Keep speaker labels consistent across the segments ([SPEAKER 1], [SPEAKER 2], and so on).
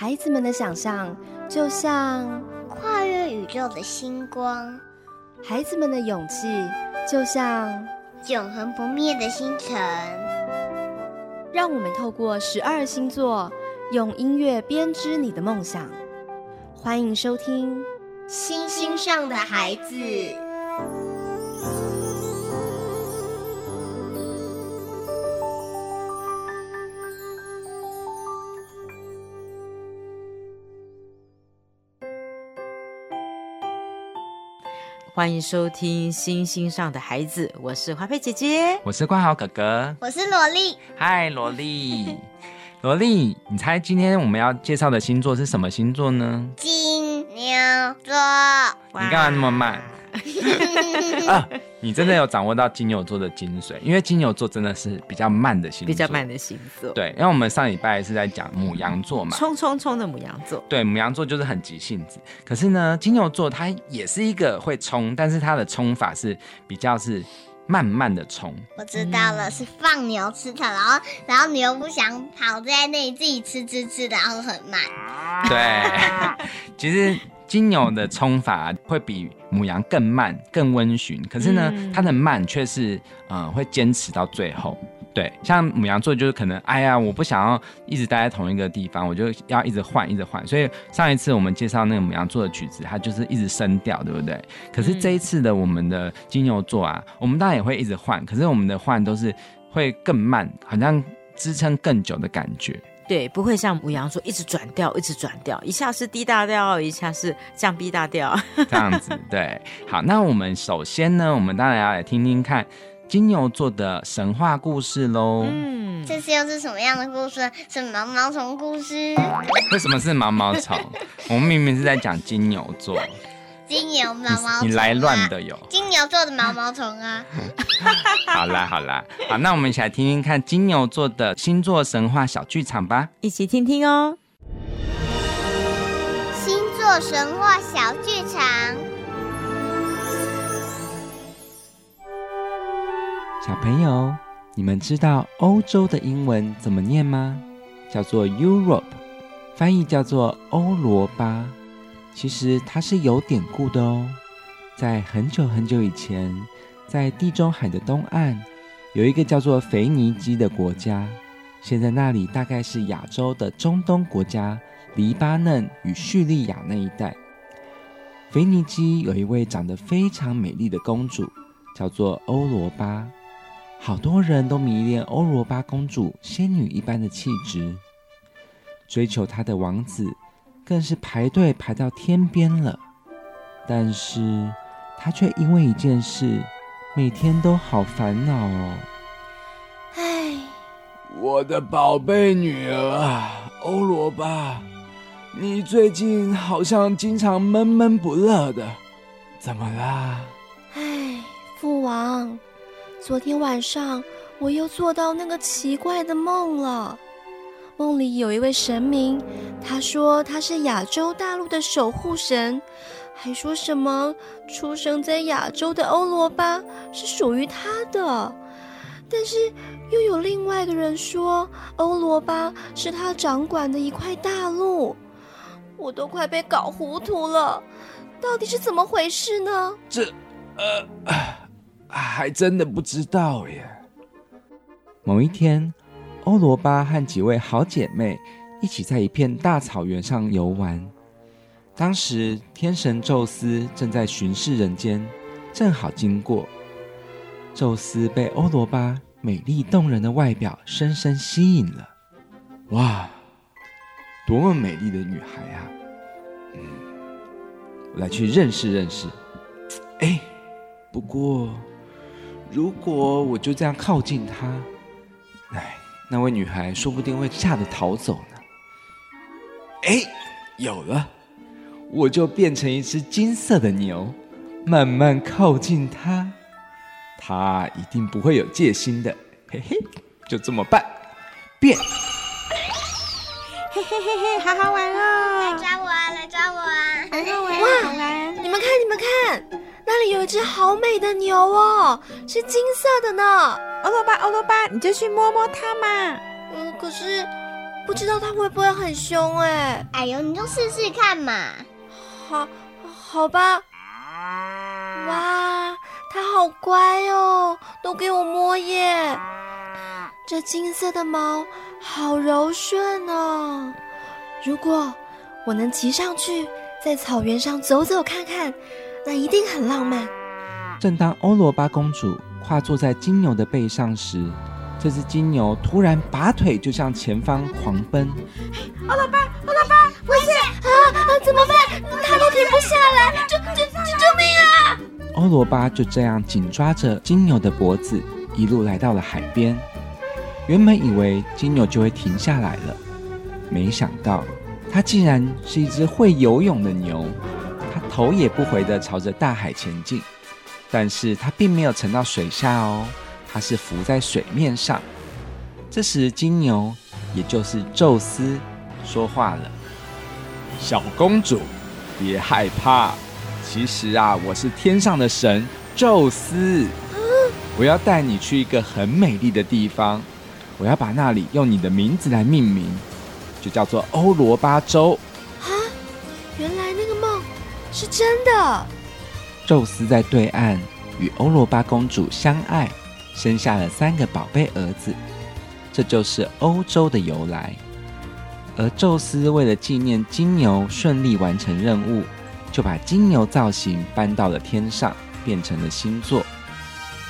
[SPEAKER 1] 孩子们的想象就像
[SPEAKER 2] 跨越宇宙的星光，
[SPEAKER 1] 孩子们的勇气就像
[SPEAKER 2] 永恒不灭的星辰。
[SPEAKER 1] 让我们透过十二星座，用音乐编织你的梦想。欢迎收听《
[SPEAKER 2] 星星上的孩子》。
[SPEAKER 3] 欢迎收听《星星上的孩子》，我是花佩姐姐，
[SPEAKER 4] 我是冠豪哥哥，
[SPEAKER 2] 我是萝莉。
[SPEAKER 4] 嗨，萝莉，萝莉，你猜今天我们要介绍的星座是什么星座呢？
[SPEAKER 2] 金牛座。
[SPEAKER 4] 你干嘛那么慢？啊，你真的有掌握到金牛座的精髓，因为金牛座真的是比较慢的星座，
[SPEAKER 3] 比较慢的星座。
[SPEAKER 4] 对，因为我们上礼拜是在讲母羊座嘛，
[SPEAKER 3] 冲冲冲的母羊座。
[SPEAKER 4] 对，母羊座就是很急性子，可是呢，金牛座它也是一个会冲，但是它的冲法是比较是慢慢的冲。
[SPEAKER 2] 我知道了，是放牛吃草，然后然后牛不想跑在那里自己吃吃吃，然后很慢。
[SPEAKER 4] 对，其实。金牛的冲法会比母羊更慢、更温驯，可是呢，它的慢却是嗯会坚持到最后。对，像母羊座就是可能，哎呀，我不想要一直待在同一个地方，我就要一直换、一直换。所以上一次我们介绍那个母羊座的曲子，它就是一直升调，对不对？可是这一次的我们的金牛座啊，我们当然也会一直换，可是我们的换都是会更慢，好像支撑更久的感觉。
[SPEAKER 3] 对，不会像母羊座一直转调，一直转调，一下是 D 大调，一下是降 B 大调，
[SPEAKER 4] 这样子。对，好，那我们首先呢，我们当然要来听听看金牛座的神话故事喽。
[SPEAKER 2] 嗯，这次又是什么样的故事？是毛毛虫故事？
[SPEAKER 4] 为什么是毛毛虫？我们明明是在讲金牛座。
[SPEAKER 2] 金牛毛毛虫，
[SPEAKER 4] 你来乱的有
[SPEAKER 2] 金牛座的毛毛虫啊！
[SPEAKER 4] 好啦好啦，好，那我们一起来听听看金牛座的星座神话小剧场吧，
[SPEAKER 3] 一起听听哦。
[SPEAKER 2] 星座神话小剧场，
[SPEAKER 5] 小朋友，你们知道欧洲的英文怎么念吗？叫做 Europe，翻译叫做欧罗巴。其实它是有典故的哦，在很久很久以前，在地中海的东岸，有一个叫做腓尼基的国家。现在那里大概是亚洲的中东国家黎巴嫩与叙利亚那一带。腓尼基有一位长得非常美丽的公主，叫做欧罗巴。好多人都迷恋欧罗巴公主仙女一般的气质，追求她的王子。更是排队排到天边了，但是他却因为一件事，每天都好烦恼哦。
[SPEAKER 6] 唉，我的宝贝女儿啊，欧罗巴，你最近好像经常闷闷不乐的，怎么啦？
[SPEAKER 1] 唉，父王，昨天晚上我又做到那个奇怪的梦了。梦里有一位神明，他说他是亚洲大陆的守护神，还说什么出生在亚洲的欧罗巴是属于他的。但是又有另外一个人说欧罗巴是他掌管的一块大陆，我都快被搞糊涂了，到底是怎么回事呢？
[SPEAKER 6] 这，呃，还真的不知道耶。
[SPEAKER 5] 某一天。欧罗巴和几位好姐妹一起在一片大草原上游玩。当时，天神宙斯正在巡视人间，正好经过。宙斯被欧罗巴美丽动人的外表深深吸引了。
[SPEAKER 6] 哇，多么美丽的女孩啊！嗯，
[SPEAKER 5] 来去认识认识。
[SPEAKER 6] 哎，不过，如果我就这样靠近她，
[SPEAKER 5] 哎。那位女孩说不定会吓得逃走呢。
[SPEAKER 6] 哎，有了，
[SPEAKER 5] 我就变成一只金色的牛，慢慢靠近她，她一定不会有戒心的。嘿嘿，就这么办，变。
[SPEAKER 3] 嘿嘿嘿嘿，好好玩
[SPEAKER 2] 哦！来抓我啊！来抓我啊！
[SPEAKER 3] 很好玩，哇！
[SPEAKER 1] 你们看，你们看。那里有一只好美的牛哦，是金色的呢。
[SPEAKER 3] 欧罗巴，欧罗巴，你就去摸摸它嘛。
[SPEAKER 1] 嗯，可是不知道它会不会很凶哎。
[SPEAKER 2] 哎呦，你就试试看嘛。
[SPEAKER 1] 好，好吧。哇，它好乖哦，都给我摸耶。这金色的毛好柔顺哦。如果我能骑上去，在草原上走走看看，那一定很浪漫。
[SPEAKER 5] 正当欧罗巴公主跨坐在金牛的背上时，这只金牛突然拔腿就向前方狂奔。
[SPEAKER 1] 欧罗巴，欧罗巴，危险啊啊！怎么办？它都停不下来，救救救救命啊！
[SPEAKER 5] 欧罗巴就这样紧抓着金牛的脖子，一路来到了海边。原本以为金牛就会停下来了，没想到它竟然是一只会游泳的牛。头也不回地朝着大海前进，但是它并没有沉到水下哦，它是浮在水面上。这时，金牛，也就是宙斯，说话了：“
[SPEAKER 6] 小公主，别害怕。”其实啊，我是天上的神宙斯，我要带你去一个很美丽的地方，我要把那里用你的名字来命名，就叫做欧罗巴州。
[SPEAKER 1] 是真的。
[SPEAKER 5] 宙斯在对岸与欧罗巴公主相爱，生下了三个宝贝儿子，这就是欧洲的由来。而宙斯为了纪念金牛顺利完成任务。就把金牛造型搬到了天上，变成了星座。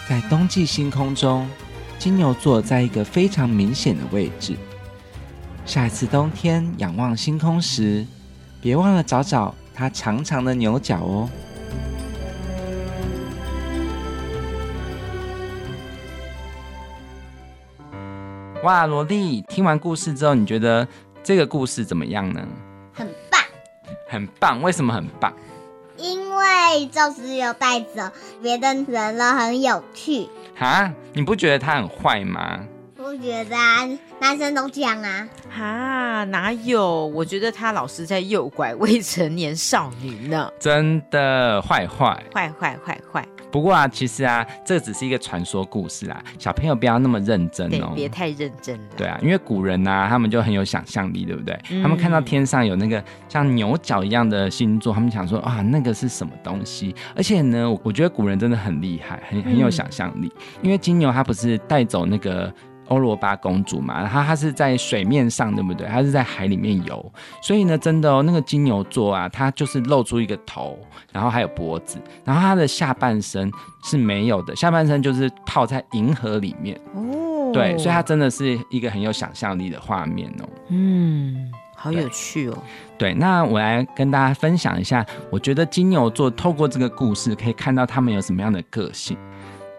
[SPEAKER 5] 在冬季星空中，金牛座在一个非常明显的位置。下一次冬天仰望星空时，别忘了找找它长长的牛角哦。
[SPEAKER 4] 哇，萝莉，听完故事之后，你觉得这个故事怎么样呢？很棒，很棒为什么很棒？
[SPEAKER 2] 因为宙斯有带走别的人了，很有趣。
[SPEAKER 4] 哈，你不觉得他很坏吗？
[SPEAKER 2] 不觉得啊，男生都这样啊。
[SPEAKER 3] 哈，哪有？我觉得他老是在诱拐未成年少女呢。
[SPEAKER 4] 真的，坏坏，
[SPEAKER 3] 坏坏坏坏。
[SPEAKER 4] 不过啊，其实啊，这只是一个传说故事啦，小朋友不要那么认真哦，
[SPEAKER 3] 别太认真了。
[SPEAKER 4] 对啊，因为古人呐，他们就很有想象力，对不对？他们看到天上有那个像牛角一样的星座，他们想说啊，那个是什么东西？而且呢，我觉得古人真的很厉害，很很有想象力，因为金牛它不是带走那个。欧罗巴公主嘛，她她是在水面上，对不对？她是在海里面游，所以呢，真的哦，那个金牛座啊，它就是露出一个头，然后还有脖子，然后它的下半身是没有的，下半身就是泡在银河里面哦。对，所以它真的是一个很有想象力的画面哦。
[SPEAKER 3] 嗯，好有趣哦。
[SPEAKER 4] 对，那我来跟大家分享一下，我觉得金牛座透过这个故事可以看到他们有什么样的个性。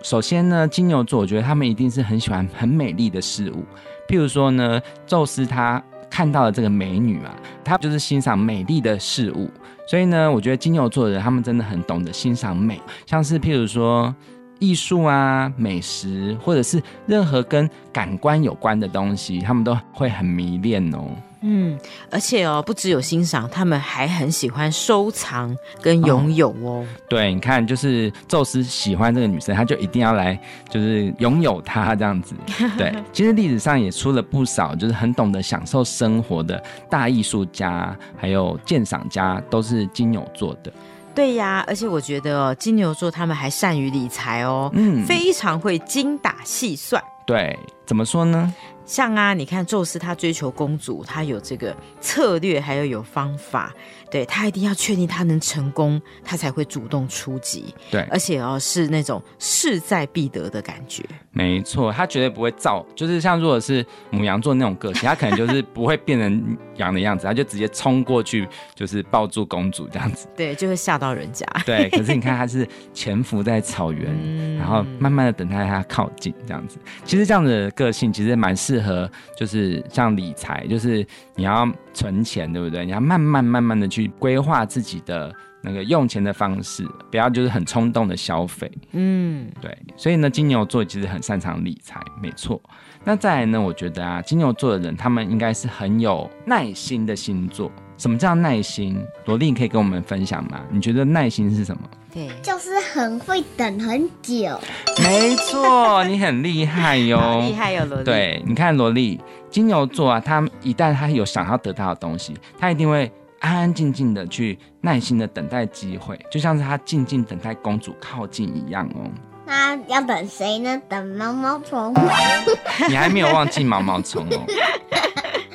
[SPEAKER 4] 首先呢，金牛座，我觉得他们一定是很喜欢很美丽的事物。譬如说呢，宙斯他看到了这个美女啊，他就是欣赏美丽的事物。所以呢，我觉得金牛座的人他们真的很懂得欣赏美，像是譬如说艺术啊、美食，或者是任何跟感官有关的东西，他们都会很迷恋哦。
[SPEAKER 3] 嗯，而且哦，不只有欣赏，他们还很喜欢收藏跟拥有哦。
[SPEAKER 4] 对，你看，就是宙斯喜欢这个女生，他就一定要来，就是拥有她这样子。对，其实历史上也出了不少，就是很懂得享受生活的大艺术家，还有鉴赏家，都是金牛座的。
[SPEAKER 3] 对呀，而且我觉得哦，金牛座他们还善于理财哦，嗯，非常会精打细算。
[SPEAKER 4] 对，怎么说呢？
[SPEAKER 3] 像啊，你看宙斯他追求公主，他有这个策略，还有有方法。对他一定要确定他能成功，他才会主动出击。
[SPEAKER 4] 对，
[SPEAKER 3] 而且哦是那种势在必得的感觉。
[SPEAKER 4] 没错，他绝对不会造，就是像如果是母羊座那种个性，他可能就是不会变成羊的样子，他就直接冲过去，就是抱住公主这样子。
[SPEAKER 3] 对，就会吓到人家。
[SPEAKER 4] 对，可是你看他是潜伏在草原，然后慢慢的等待他靠近这样子。其实这样的个性其实蛮适合，就是像理财，就是你要。存钱对不对？你要慢慢慢慢的去规划自己的那个用钱的方式，不要就是很冲动的消费。嗯，对。所以呢，金牛座其实很擅长理财，没错。那再来呢，我觉得啊，金牛座的人他们应该是很有耐心的星座。什么叫耐心？罗莉可以跟我们分享吗？你觉得耐心是什么？
[SPEAKER 3] 对，
[SPEAKER 2] 就是很会等很久。
[SPEAKER 4] 没错，你很厉害哟，
[SPEAKER 3] 厉害哟，萝莉。
[SPEAKER 4] 对，你看萝莉，金牛座啊，他一旦他有想要得到的东西，他一定会安安静静的去耐心的等待机会，就像是他静静等待公主靠近一样哦。
[SPEAKER 2] 那要等谁呢？等毛毛虫。
[SPEAKER 4] 你还没有忘记毛毛虫哦。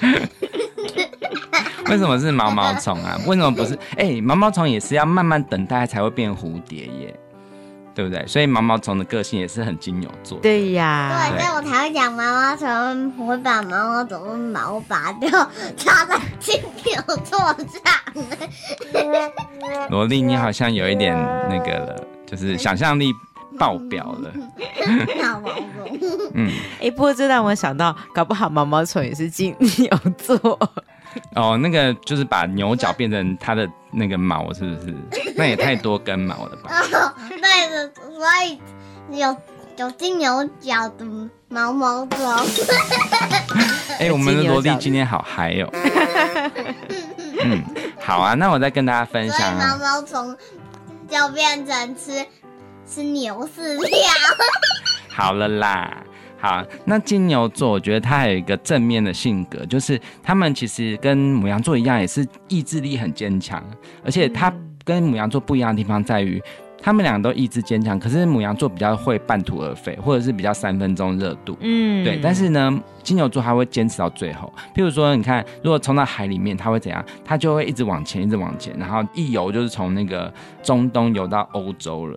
[SPEAKER 4] 为什么是毛毛虫啊？为什么不是？哎，毛毛虫也是要慢慢等待才会变蝴蝶耶，对不对？所以毛毛虫的个性也是很金牛座。
[SPEAKER 3] 对呀，
[SPEAKER 2] 对，所以我才会讲毛毛虫会把毛毛虫的毛拔掉，插在金牛座上。
[SPEAKER 4] 萝莉，你好像有一点那个了，就是想象力爆表了。
[SPEAKER 2] 毛毛虫。
[SPEAKER 3] 嗯，哎，不过这让我想到，搞不好毛毛虫也是金牛座。
[SPEAKER 4] 哦，那个就是把牛角变成它的那个毛，是不是？那也太多根毛了吧？
[SPEAKER 2] 对的，所以有有金牛角的毛毛虫。
[SPEAKER 4] 哎，我们的萝莉今天好嗨哦！嗯，好啊，那我再跟大家分享
[SPEAKER 2] 啊。毛毛虫就变成吃吃牛饲料。
[SPEAKER 4] 好了啦。好，那金牛座，我觉得他还有一个正面的性格，就是他们其实跟母羊座一样，也是意志力很坚强。而且他跟母羊座不一样的地方在于，他们两个都意志坚强，可是母羊座比较会半途而废，或者是比较三分钟热度。嗯，对。但是呢，金牛座他会坚持到最后。譬如说，你看，如果冲到海里面，他会怎样？他就会一直往前，一直往前，然后一游就是从那个中东游到欧洲了。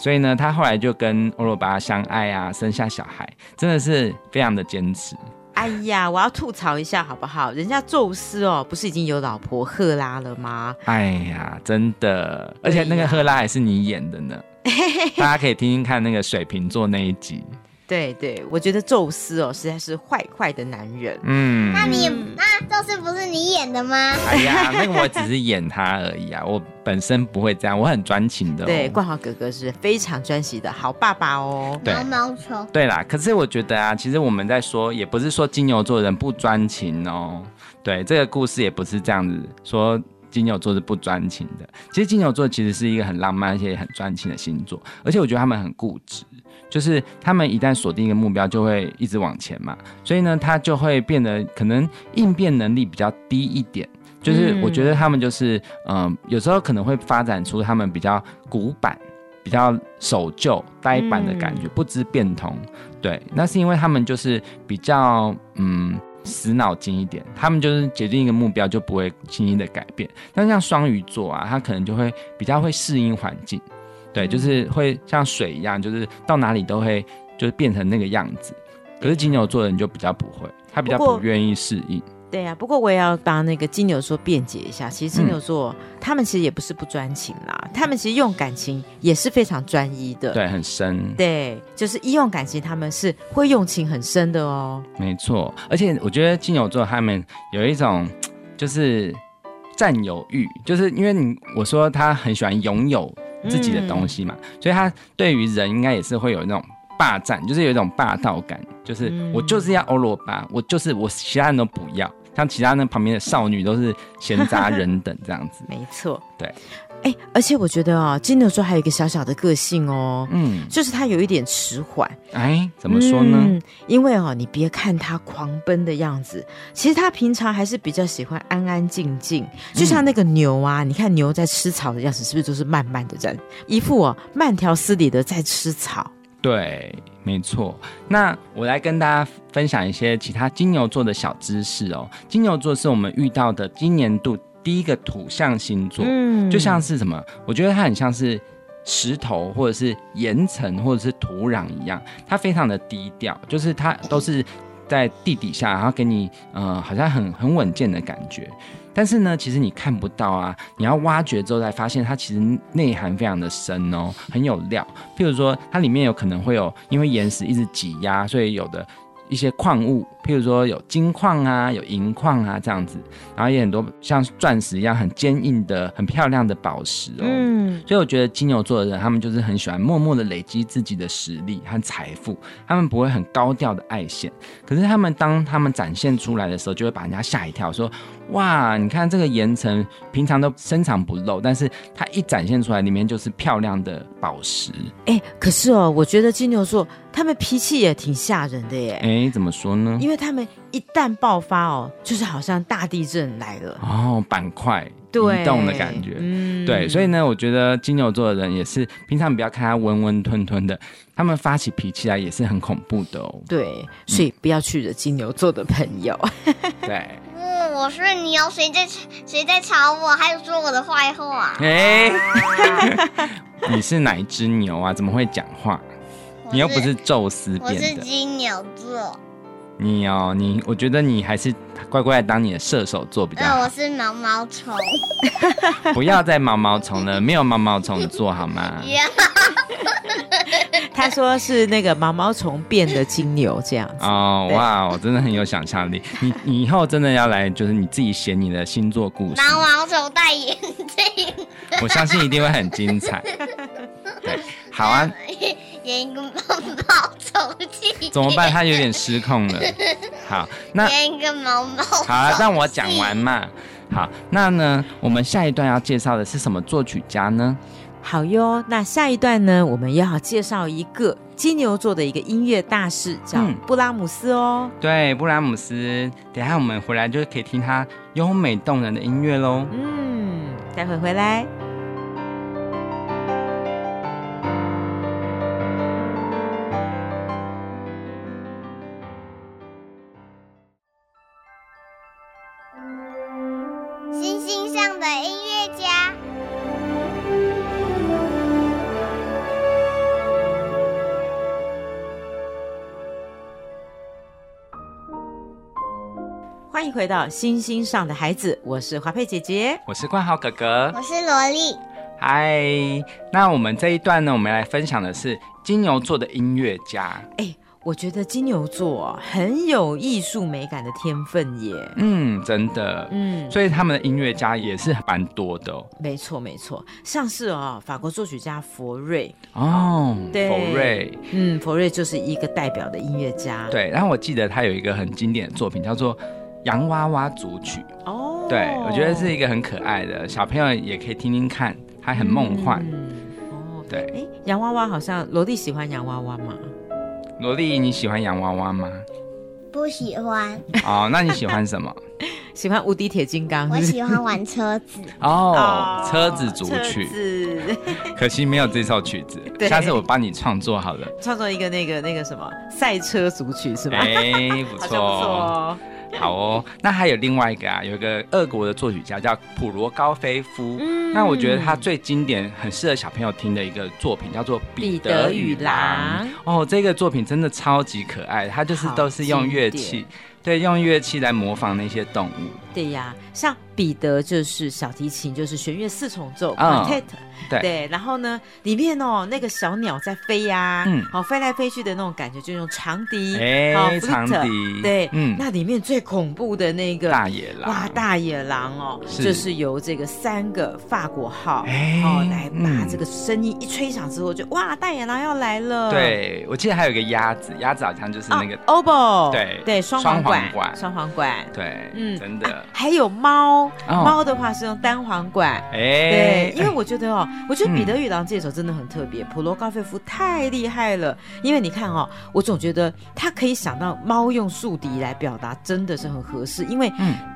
[SPEAKER 4] 所以呢，他后来就跟欧罗巴相爱啊，生下小孩，真的是非常的坚持。
[SPEAKER 3] 哎呀，我要吐槽一下好不好？人家宙斯哦，不是已经有老婆赫拉了吗？
[SPEAKER 4] 哎呀，真的，而且那个赫拉还是你演的呢。大家可以听听看那个水瓶座那一集。
[SPEAKER 3] 对对，我觉得宙斯哦，实在是坏坏的男人。
[SPEAKER 2] 嗯，那你那宙斯不是你演的吗？
[SPEAKER 4] 哎呀，那个我只是演他而已啊，我本身不会这样，我很专情的。
[SPEAKER 3] 对，冠豪哥哥是非常专情的好爸爸哦。
[SPEAKER 2] 毛毛虫。
[SPEAKER 4] 对啦，可是我觉得啊，其实我们在说，也不是说金牛座人不专情哦。对，这个故事也不是这样子说，金牛座是不专情的。其实金牛座其实是一个很浪漫而且很专情的星座，而且我觉得他们很固执。就是他们一旦锁定一个目标，就会一直往前嘛，所以呢，他就会变得可能应变能力比较低一点。就是我觉得他们就是，嗯，有时候可能会发展出他们比较古板、比较守旧、呆板的感觉，不知变通。对，那是因为他们就是比较嗯死脑筋一点，他们就是决定一个目标就不会轻易的改变。但像双鱼座啊，他可能就会比较会适应环境。对，就是会像水一样，就是到哪里都会就是变成那个样子。可是金牛座的人就比较不会，他比较不愿意适应。
[SPEAKER 3] 对呀，不过我也要帮那个金牛座辩解一下。其实金牛座他们其实也不是不专情啦，他们其实用感情也是非常专一的。
[SPEAKER 4] 对，很深。
[SPEAKER 3] 对，就是一用感情，他们是会用情很深的哦。
[SPEAKER 4] 没错，而且我觉得金牛座他们有一种就是占有欲，就是因为你我说他很喜欢拥有。自己的东西嘛，所以他对于人应该也是会有那种霸占，就是有一种霸道感，就是我就是要欧罗巴，我就是我其他人都不要，像其他那旁边的少女都是闲杂人等这样子。
[SPEAKER 3] 没错，
[SPEAKER 4] 对。
[SPEAKER 3] 哎，而且我觉得啊，金牛座还有一个小小的个性哦，嗯，就是他有一点迟缓。
[SPEAKER 4] 哎，怎么说呢？
[SPEAKER 3] 因为哦，你别看他狂奔的样子，其实他平常还是比较喜欢安安静静。就像那个牛啊，你看牛在吃草的样子，是不是都是慢慢的在一副哦慢条斯理的在吃草？
[SPEAKER 4] 对，没错。那我来跟大家分享一些其他金牛座的小知识哦。金牛座是我们遇到的今年度。第一个土象星座，嗯，就像是什么？我觉得它很像是石头，或者是岩层，或者是土壤一样。它非常的低调，就是它都是在地底下，然后给你，呃，好像很很稳健的感觉。但是呢，其实你看不到啊，你要挖掘之后才发现，它其实内涵非常的深哦，很有料。譬如说，它里面有可能会有因为岩石一直挤压，所以有的。一些矿物，譬如说有金矿啊，有银矿啊这样子，然后也很多像钻石一样很坚硬的、很漂亮的宝石哦。嗯，所以我觉得金牛座的人，他们就是很喜欢默默的累积自己的实力和财富，他们不会很高调的爱现，可是他们当他们展现出来的时候，就会把人家吓一跳，说。哇，你看这个岩层，平常都深藏不露，但是它一展现出来，里面就是漂亮的宝石。
[SPEAKER 3] 哎，可是哦，我觉得金牛座他们脾气也挺吓人的耶。
[SPEAKER 4] 哎，怎么说呢？
[SPEAKER 3] 因为他们一旦爆发哦，就是好像大地震来了
[SPEAKER 4] 哦，板块移动的感觉。嗯，对，所以呢，我觉得金牛座的人也是，平常不要看他温温吞吞的，他们发起脾气来也是很恐怖的哦。
[SPEAKER 3] 对，所以不要去惹金牛座的朋友。
[SPEAKER 4] 对。
[SPEAKER 2] 我是牛，谁在谁在吵我？还有说我的坏话？
[SPEAKER 4] 哎，你是哪一只牛啊？怎么会讲话？你又不是宙斯变的。我
[SPEAKER 2] 是金牛座。
[SPEAKER 4] 你哦，你我觉得你还是乖乖当你的射手座比较好。
[SPEAKER 2] 我是毛毛虫。
[SPEAKER 4] 不要再毛毛虫了，没有毛毛虫座好吗？
[SPEAKER 3] 他说是那个毛毛虫变的金牛这样子
[SPEAKER 4] 哦，哇，我真的很有想象力。你你以后真的要来，就是你自己写你的星座故事。
[SPEAKER 2] 毛毛虫戴眼镜，
[SPEAKER 4] 我相信一定会很精彩。对，好啊。
[SPEAKER 2] 演一个毛毛虫去。
[SPEAKER 4] 怎么办？他有点失控了。好，那
[SPEAKER 2] 演一个毛毛。
[SPEAKER 4] 好，让我讲完嘛。好，那呢，我们下一段要介绍的是什么作曲家呢？
[SPEAKER 3] 好哟，那下一段呢，我们要介绍一个金牛座的一个音乐大师，叫布拉姆斯哦。
[SPEAKER 4] 对，布拉姆斯，等下我们回来就可以听他优美动人的音乐喽。
[SPEAKER 3] 嗯，待会回来。迎回到星星上的孩子，我是华佩姐姐，
[SPEAKER 4] 我是冠豪哥哥，
[SPEAKER 2] 我是萝莉。
[SPEAKER 4] 嗨，那我们这一段呢，我们来分享的是金牛座的音乐家。
[SPEAKER 3] 哎，我觉得金牛座很有艺术美感的天分耶。
[SPEAKER 4] 嗯，真的。嗯，所以他们的音乐家也是蛮多的。
[SPEAKER 3] 没错，没错，像是哦，法国作曲家佛瑞。
[SPEAKER 4] 哦，对，佛瑞。
[SPEAKER 3] 嗯，佛瑞就是一个代表的音乐家。
[SPEAKER 4] 对，然后我记得他有一个很经典的作品，叫做。洋娃娃组曲哦，对我觉得是一个很可爱的小朋友也可以听听看，它很梦幻哦。对，哎，
[SPEAKER 3] 洋娃娃好像萝莉喜欢洋娃娃吗？
[SPEAKER 4] 萝莉你喜欢洋娃娃吗？
[SPEAKER 2] 不喜欢。
[SPEAKER 4] 哦，那你喜欢什么？
[SPEAKER 3] 喜欢无敌铁金刚。
[SPEAKER 2] 我喜欢玩车子。
[SPEAKER 4] 哦，车子组曲。可惜没有这首曲子，下次我帮你创作好了。
[SPEAKER 3] 创作一个那个那个什么赛车组曲是吧？
[SPEAKER 4] 哎，不错。好哦，那还有另外一个啊，有一个俄国的作曲家叫普罗高菲夫。嗯，那我觉得他最经典、很适合小朋友听的一个作品叫做《彼得与狼》。哦，这个作品真的超级可爱，它就是都是用乐器，对，用乐器来模仿那些动物。
[SPEAKER 3] 对呀，像彼得就是小提琴，就是弦乐四重奏 quartet。对，然后呢，里面哦，那个小鸟在飞呀，嗯，好飞来飞去的那种感觉，就用长笛，
[SPEAKER 4] 哎，长笛，
[SPEAKER 3] 对，嗯，那里面最恐怖的那个
[SPEAKER 4] 大野狼，哇，
[SPEAKER 3] 大野狼哦，就是由这个三个法国号，哦，来把这个声音一吹响之后，就哇，大野狼要来了。
[SPEAKER 4] 对，我记得还有一个鸭子，鸭子好像就是那个
[SPEAKER 3] oboe，
[SPEAKER 4] 对
[SPEAKER 3] 对，双簧管，双簧管，
[SPEAKER 4] 对，嗯，真的，
[SPEAKER 3] 还有猫，猫的话是用单簧管，哎，对，因为我觉得哦。我觉得《彼得与狼》这首真的很特别，普罗高菲夫太厉害了。因为你看哦，我总觉得他可以想到猫用竖笛来表达，真的是很合适。因为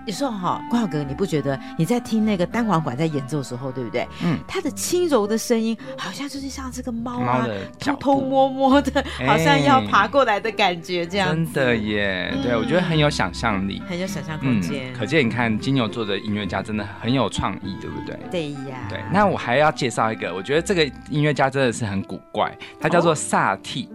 [SPEAKER 3] 有时候哈，光浩哥，你不觉得你在听那个单簧管在演奏的时候，对不对？嗯，它的轻柔的声音，好像就是像这个猫啊，偷偷摸摸的，好像要爬过来的感觉，这样。
[SPEAKER 4] 真的耶，对我觉得很有想象力，
[SPEAKER 3] 很有想象空间。
[SPEAKER 4] 可见你看金牛座的音乐家真的很有创意，对不对？
[SPEAKER 3] 对呀。
[SPEAKER 4] 对，那我还要介绍一个，我觉得这个音乐家真的是很古怪，他叫做萨蒂。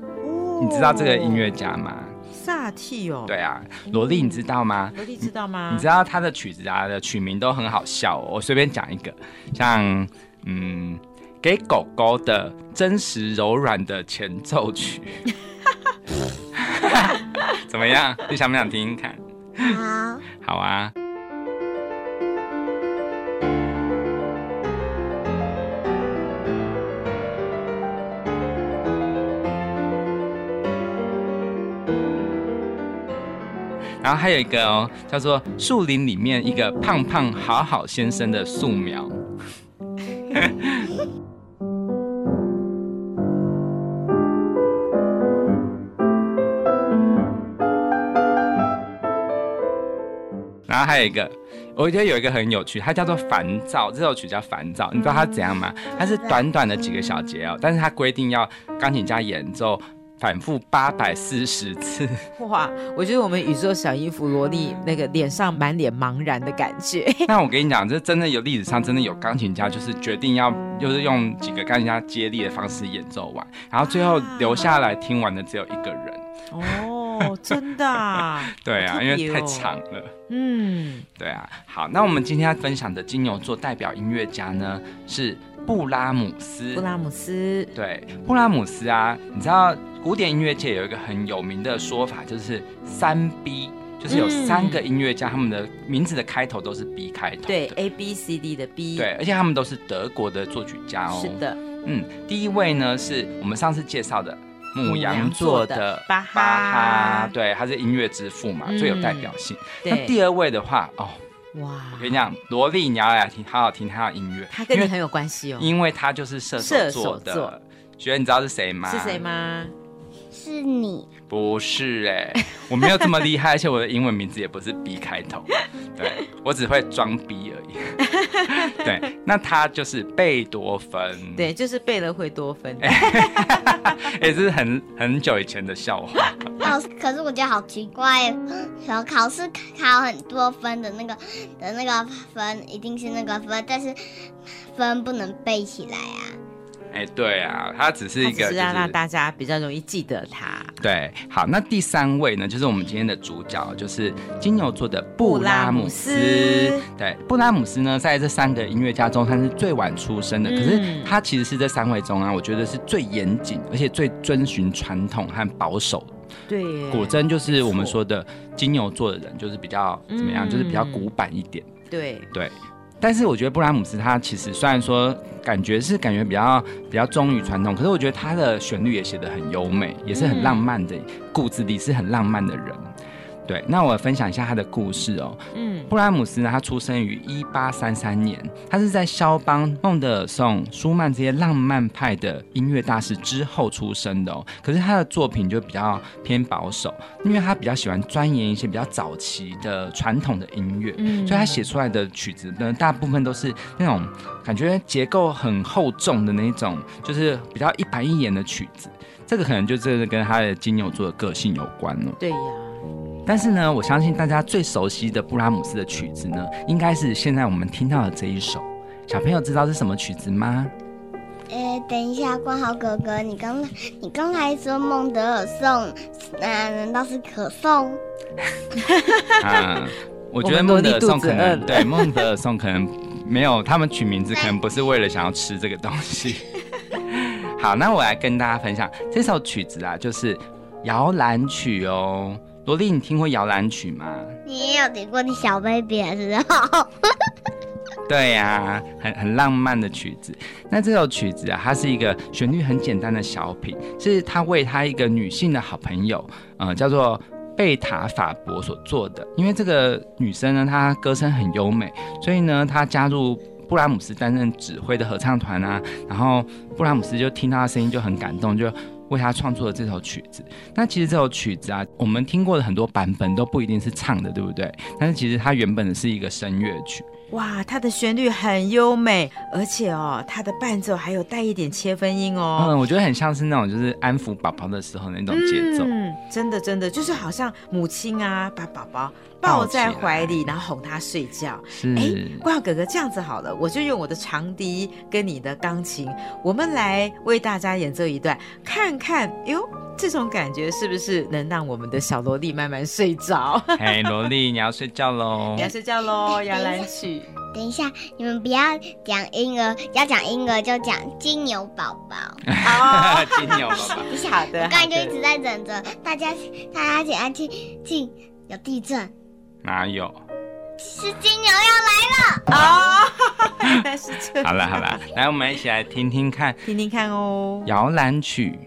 [SPEAKER 4] 你知道这个音乐家吗？
[SPEAKER 3] 萨蒂哦。
[SPEAKER 4] 对啊，萝莉你知道吗？
[SPEAKER 3] 萝莉知道吗？
[SPEAKER 4] 你知道他的曲子啊的曲名都很好笑，我随便讲一个，像嗯，给狗狗的真实柔软的前奏曲。怎么样？你想不想听听看？
[SPEAKER 2] 好，
[SPEAKER 4] 好啊。然后还有一个哦，叫做树林里面一个胖胖好好先生的素描。然后还有一个，我觉得有一个很有趣，它叫做《烦躁》，这首曲叫《烦躁》，你知道它怎样吗？它是短短的几个小节哦，但是它规定要钢琴家演奏。反复八百四十次，
[SPEAKER 3] 哇！我觉得我们宇宙小衣服萝莉那个脸上满脸茫然的感觉。
[SPEAKER 4] 那我跟你讲，这真的有历史上真的有钢琴家，就是决定要就是用几个钢琴家接力的方式演奏完，然后最后留下来听完的只有一个人。
[SPEAKER 3] 哦，真的？
[SPEAKER 4] 对啊，因为太长了。嗯，对啊。好，那我们今天要分享的金牛座代表音乐家呢是。布拉姆斯，
[SPEAKER 3] 布拉姆斯，
[SPEAKER 4] 对，布拉姆斯啊，你知道古典音乐界有一个很有名的说法，就是三 B，就是有三个音乐家，他们的名字的开头都是 B 开头，
[SPEAKER 3] 对，A B C D 的 B，
[SPEAKER 4] 对，而且他们都是德国的作曲家哦。
[SPEAKER 3] 是的，嗯，
[SPEAKER 4] 第一位呢是我们上次介绍的母羊座的
[SPEAKER 3] 巴哈，
[SPEAKER 4] 对，他是音乐之父嘛，最有代表性。那第二位的话，哦。哇！我跟你讲，萝莉，你要来听，好好听他的音乐。
[SPEAKER 3] 他跟你很有关系哦，
[SPEAKER 4] 因为他就是射手座的。觉得你知道是谁吗？
[SPEAKER 3] 是谁吗？
[SPEAKER 2] 是你。
[SPEAKER 4] 不是哎，我没有这么厉害，而且我的英文名字也不是 B 开头，对我只会装逼而已。对，那他就是贝多芬。
[SPEAKER 3] 对，就是贝了会多分。
[SPEAKER 4] 也是很很久以前的笑话。
[SPEAKER 2] 老师，可是我觉得好奇怪，考考试考很多分的那个的那个分，一定是那个分，但是分不能背起来啊。
[SPEAKER 4] 哎，对啊，他只是一个，
[SPEAKER 3] 是要让大家比较容易记得他。
[SPEAKER 4] 对，好，那第三位呢，就是我们今天的主角，就是金牛座的布拉姆斯。对，布拉姆斯呢，在这三个音乐家中，他是最晚出生的。可是他其实是这三位中啊，我觉得是最严谨，而且最遵循传统和保守。
[SPEAKER 3] 对，
[SPEAKER 4] 果真就是我们说的金牛座的人，就是比较怎么样，就是比较古板一点。
[SPEAKER 3] 对
[SPEAKER 4] 对。但是我觉得布拉姆斯他其实虽然说感觉是感觉比较比较忠于传统，可是我觉得他的旋律也写得很优美，也是很浪漫的，骨子里是很浪漫的人。对，那我分享一下他的故事哦。嗯，布拉姆斯呢，他出生于一八三三年，他是在肖邦、孟德尔颂、舒曼这些浪漫派的音乐大师之后出生的哦。可是他的作品就比较偏保守，因为他比较喜欢钻研一些比较早期的传统的音乐，所以他写出来的曲子呢，大部分都是那种感觉结构很厚重的那种，就是比较一板一眼的曲子。这个可能就真的跟他的金牛座的个性有关了。
[SPEAKER 3] 对呀。
[SPEAKER 4] 但是呢，我相信大家最熟悉的布拉姆斯的曲子呢，应该是现在我们听到的这一首。小朋友知道是什么曲子吗？
[SPEAKER 2] 呃，等一下，光豪哥哥，你刚你刚才说孟德尔颂，那难道是可颂？
[SPEAKER 4] 啊，我觉得孟德尔颂可能 对孟德尔颂可能没有，他们取名字可能不是为了想要吃这个东西。好，那我来跟大家分享这首曲子啊，就是摇篮曲哦。罗莉，你听过摇篮曲吗？
[SPEAKER 2] 你也有听过你小 baby 的时候。
[SPEAKER 4] 对呀，很很浪漫的曲子。那这首曲子啊，它是一个旋律很简单的小品，是他为他一个女性的好朋友，呃，叫做贝塔法伯所做的。因为这个女生呢，她歌声很优美，所以呢，她加入布拉姆斯担任指挥的合唱团啊。然后布拉姆斯就听她的声音就很感动，就。为他创作的这首曲子，那其实这首曲子啊，我们听过的很多版本都不一定是唱的，对不对？但是其实它原本的是一个声乐曲。
[SPEAKER 3] 哇，它的旋律很优美，而且哦，它的伴奏还有带一点切分音哦。
[SPEAKER 4] 嗯，我觉得很像是那种就是安抚宝宝的时候那种节奏。嗯，
[SPEAKER 3] 真的真的就是好像母亲啊，把宝宝抱在怀里，然后哄他睡觉。
[SPEAKER 4] 是，
[SPEAKER 3] 哎，光耀哥哥，这样子好了，我就用我的长笛跟你的钢琴，我们来为大家演奏一段，看看哟，这种感觉是不是能让我们的小萝莉慢慢睡着？
[SPEAKER 4] 嘿，萝莉，你要睡觉喽！
[SPEAKER 3] 你要睡觉喽，摇篮曲。
[SPEAKER 2] 等一下，你们不要讲婴儿，要讲婴儿就讲金牛宝宝。
[SPEAKER 4] 哦金牛宝宝，
[SPEAKER 3] 好的。
[SPEAKER 2] 我刚才就一直在等着大家，大家请安静，静，有地震。
[SPEAKER 4] 哪有？
[SPEAKER 2] 是金牛要来了啊！
[SPEAKER 3] 原来是这。
[SPEAKER 4] 好了好了，来，我们一起来听听看，
[SPEAKER 3] 听听看哦。
[SPEAKER 4] 摇篮曲。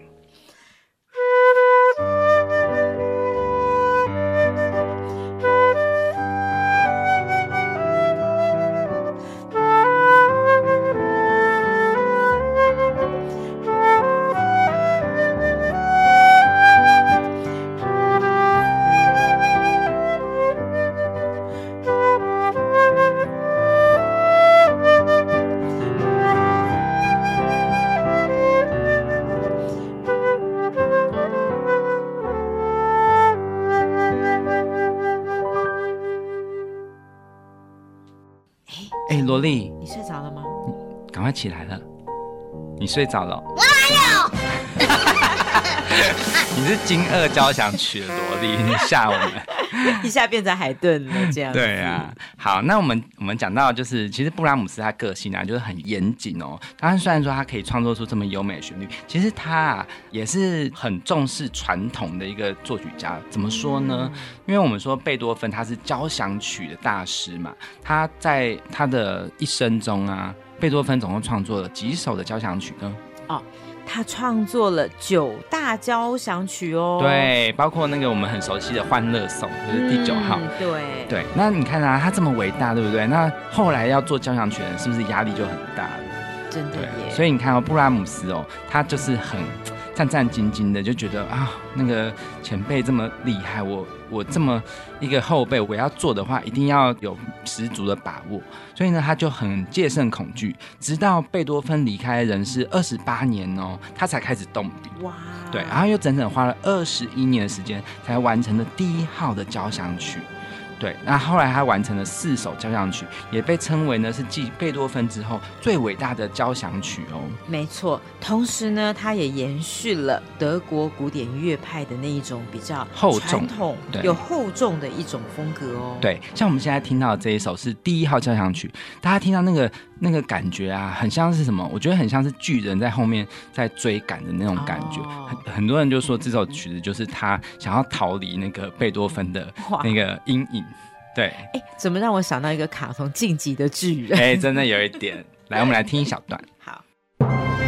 [SPEAKER 4] 萝莉，
[SPEAKER 3] 你睡着了吗？
[SPEAKER 4] 赶快起来了，你睡着了。
[SPEAKER 2] 我哪
[SPEAKER 4] 有？你是惊愕交响曲的萝莉，你吓我们。
[SPEAKER 3] 一下变成海顿了，这样
[SPEAKER 4] 对啊。好，那我们我们讲到就是，其实布拉姆斯他个性啊，就是很严谨哦。他虽然说他可以创作出这么优美的旋律，其实他啊也是很重视传统的一个作曲家。怎么说呢？因为我们说贝多芬他是交响曲的大师嘛，他在他的一生中啊，贝多芬总共创作了几首的交响曲呢？哦。
[SPEAKER 3] 他创作了九大交响曲哦，
[SPEAKER 4] 对，包括那个我们很熟悉的《欢乐颂》，就是第九号。
[SPEAKER 3] 对
[SPEAKER 4] 对，那你看啊，他这么伟大，对不对？那后来要做交响曲人，是不是压力就很大了？
[SPEAKER 3] 真的耶。
[SPEAKER 4] 所以你看哦，布拉姆斯哦，他就是很。战战兢兢的，就觉得啊，那个前辈这么厉害，我我这么一个后辈，我要做的话，一定要有十足的把握。所以呢，他就很戒慎恐惧，直到贝多芬离开人世二十八年哦，他才开始动笔。哇！对，然后又整整花了二十一年的时间，才完成了第一号的交响曲。对，那后来他完成了四首交响曲，也被称为呢是继贝多芬之后最伟大的交响曲哦。
[SPEAKER 3] 没错，同时呢，他也延续了德国古典乐派的那一种比较
[SPEAKER 4] 厚重、
[SPEAKER 3] 统，有厚重的一种风格哦。
[SPEAKER 4] 对，像我们现在听到的这一首是第一号交响曲，大家听到那个那个感觉啊，很像是什么？我觉得很像是巨人在后面在追赶的那种感觉。很很多人就说这首曲子就是他想要逃离那个贝多芬的那个阴影。对，
[SPEAKER 3] 哎，怎么让我想到一个卡通《晋级的巨人》？
[SPEAKER 4] 哎，真的有一点。来，我们来听一小段。
[SPEAKER 3] 我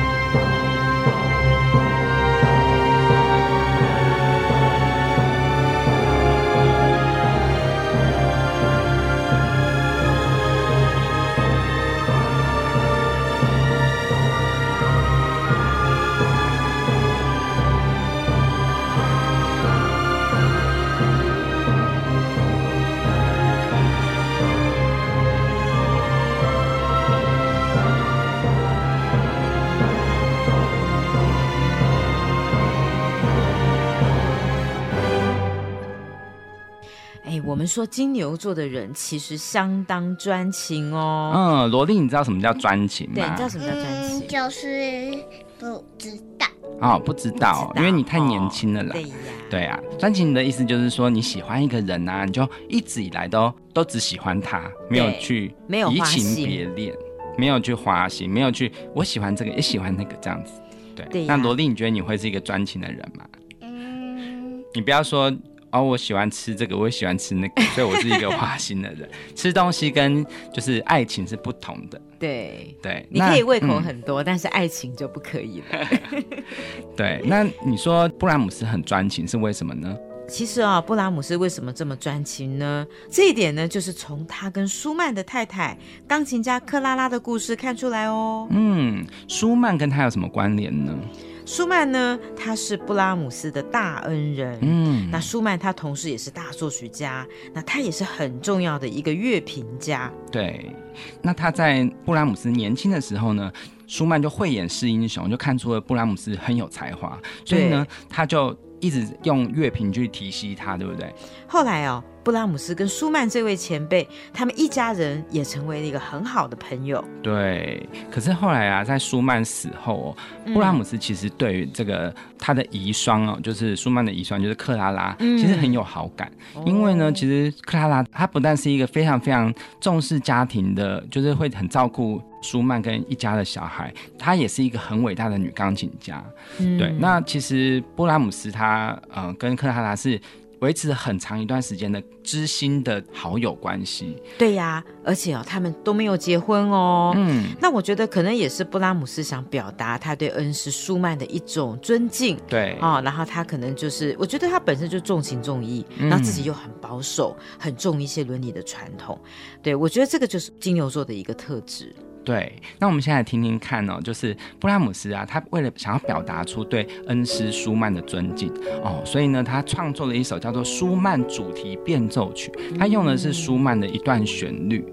[SPEAKER 3] 们说金牛座的人其实相当专情哦。
[SPEAKER 4] 嗯，罗莉，你知道什么叫专情吗？
[SPEAKER 3] 对，你知道什么叫专情？
[SPEAKER 2] 就是不知道。
[SPEAKER 4] 哦，不知道，因为你太年轻了啦。对呀。对啊，专情的意思就是说你喜欢一个人啊，你就一直以来都都只喜欢他，没有去
[SPEAKER 3] 没有
[SPEAKER 4] 移情别恋，没有去花心，没有去我喜欢这个也喜欢那个这样子。对。那罗莉，你觉得你会是一个专情的人吗？嗯。你不要说。哦，我喜欢吃这个，我也喜欢吃那个，所以我是一个 花心的人。吃东西跟就是爱情是不同的。
[SPEAKER 3] 对
[SPEAKER 4] 对，
[SPEAKER 3] 你可以胃口很多，但是爱情就不可以了。
[SPEAKER 4] 对，那你说布拉姆斯很专情是为什么呢？
[SPEAKER 3] 其实啊，布拉姆斯为什么这么专情呢？这一点呢，就是从他跟舒曼的太太钢琴家克拉拉的故事看出来哦。
[SPEAKER 4] 嗯，舒曼跟他有什么关联呢？
[SPEAKER 3] 舒曼呢，他是布拉姆斯的大恩人。嗯，那舒曼他同时也是大作曲家，那他也是很重要的一个乐评家。
[SPEAKER 4] 对，那他在布拉姆斯年轻的时候呢，舒曼就慧眼识英雄，就看出了布拉姆斯很有才华，所以呢，他就一直用乐评去提携他，对不对？
[SPEAKER 3] 后来哦，布拉姆斯跟舒曼这位前辈，他们一家人也成为了一个很好的朋友。
[SPEAKER 4] 对，可是后来啊，在舒曼死后哦，布拉姆斯其实对于这个他的遗孀哦，就是舒曼的遗孀，就是克拉拉，其实很有好感。因为呢，其实克拉拉她不但是一个非常非常重视家庭的，就是会很照顾舒曼跟一家的小孩，她也是一个很伟大的女钢琴家。对，那其实布拉姆斯他呃跟克拉拉是。维持很长一段时间的知心的好友关系。
[SPEAKER 3] 对呀，而且哦，他们都没有结婚哦。嗯，那我觉得可能也是布拉姆斯想表达他对恩师舒曼的一种尊敬。
[SPEAKER 4] 对
[SPEAKER 3] 啊，然后他可能就是，我觉得他本身就重情重义，然后自己又很保守，很重一些伦理的传统。对我觉得这个就是金牛座的一个特质。
[SPEAKER 4] 对，那我们现在听听看哦，就是布拉姆斯啊，他为了想要表达出对恩师舒曼的尊敬哦，所以呢，他创作了一首叫做《舒曼主题变奏曲》，他用的是舒曼的一段旋律。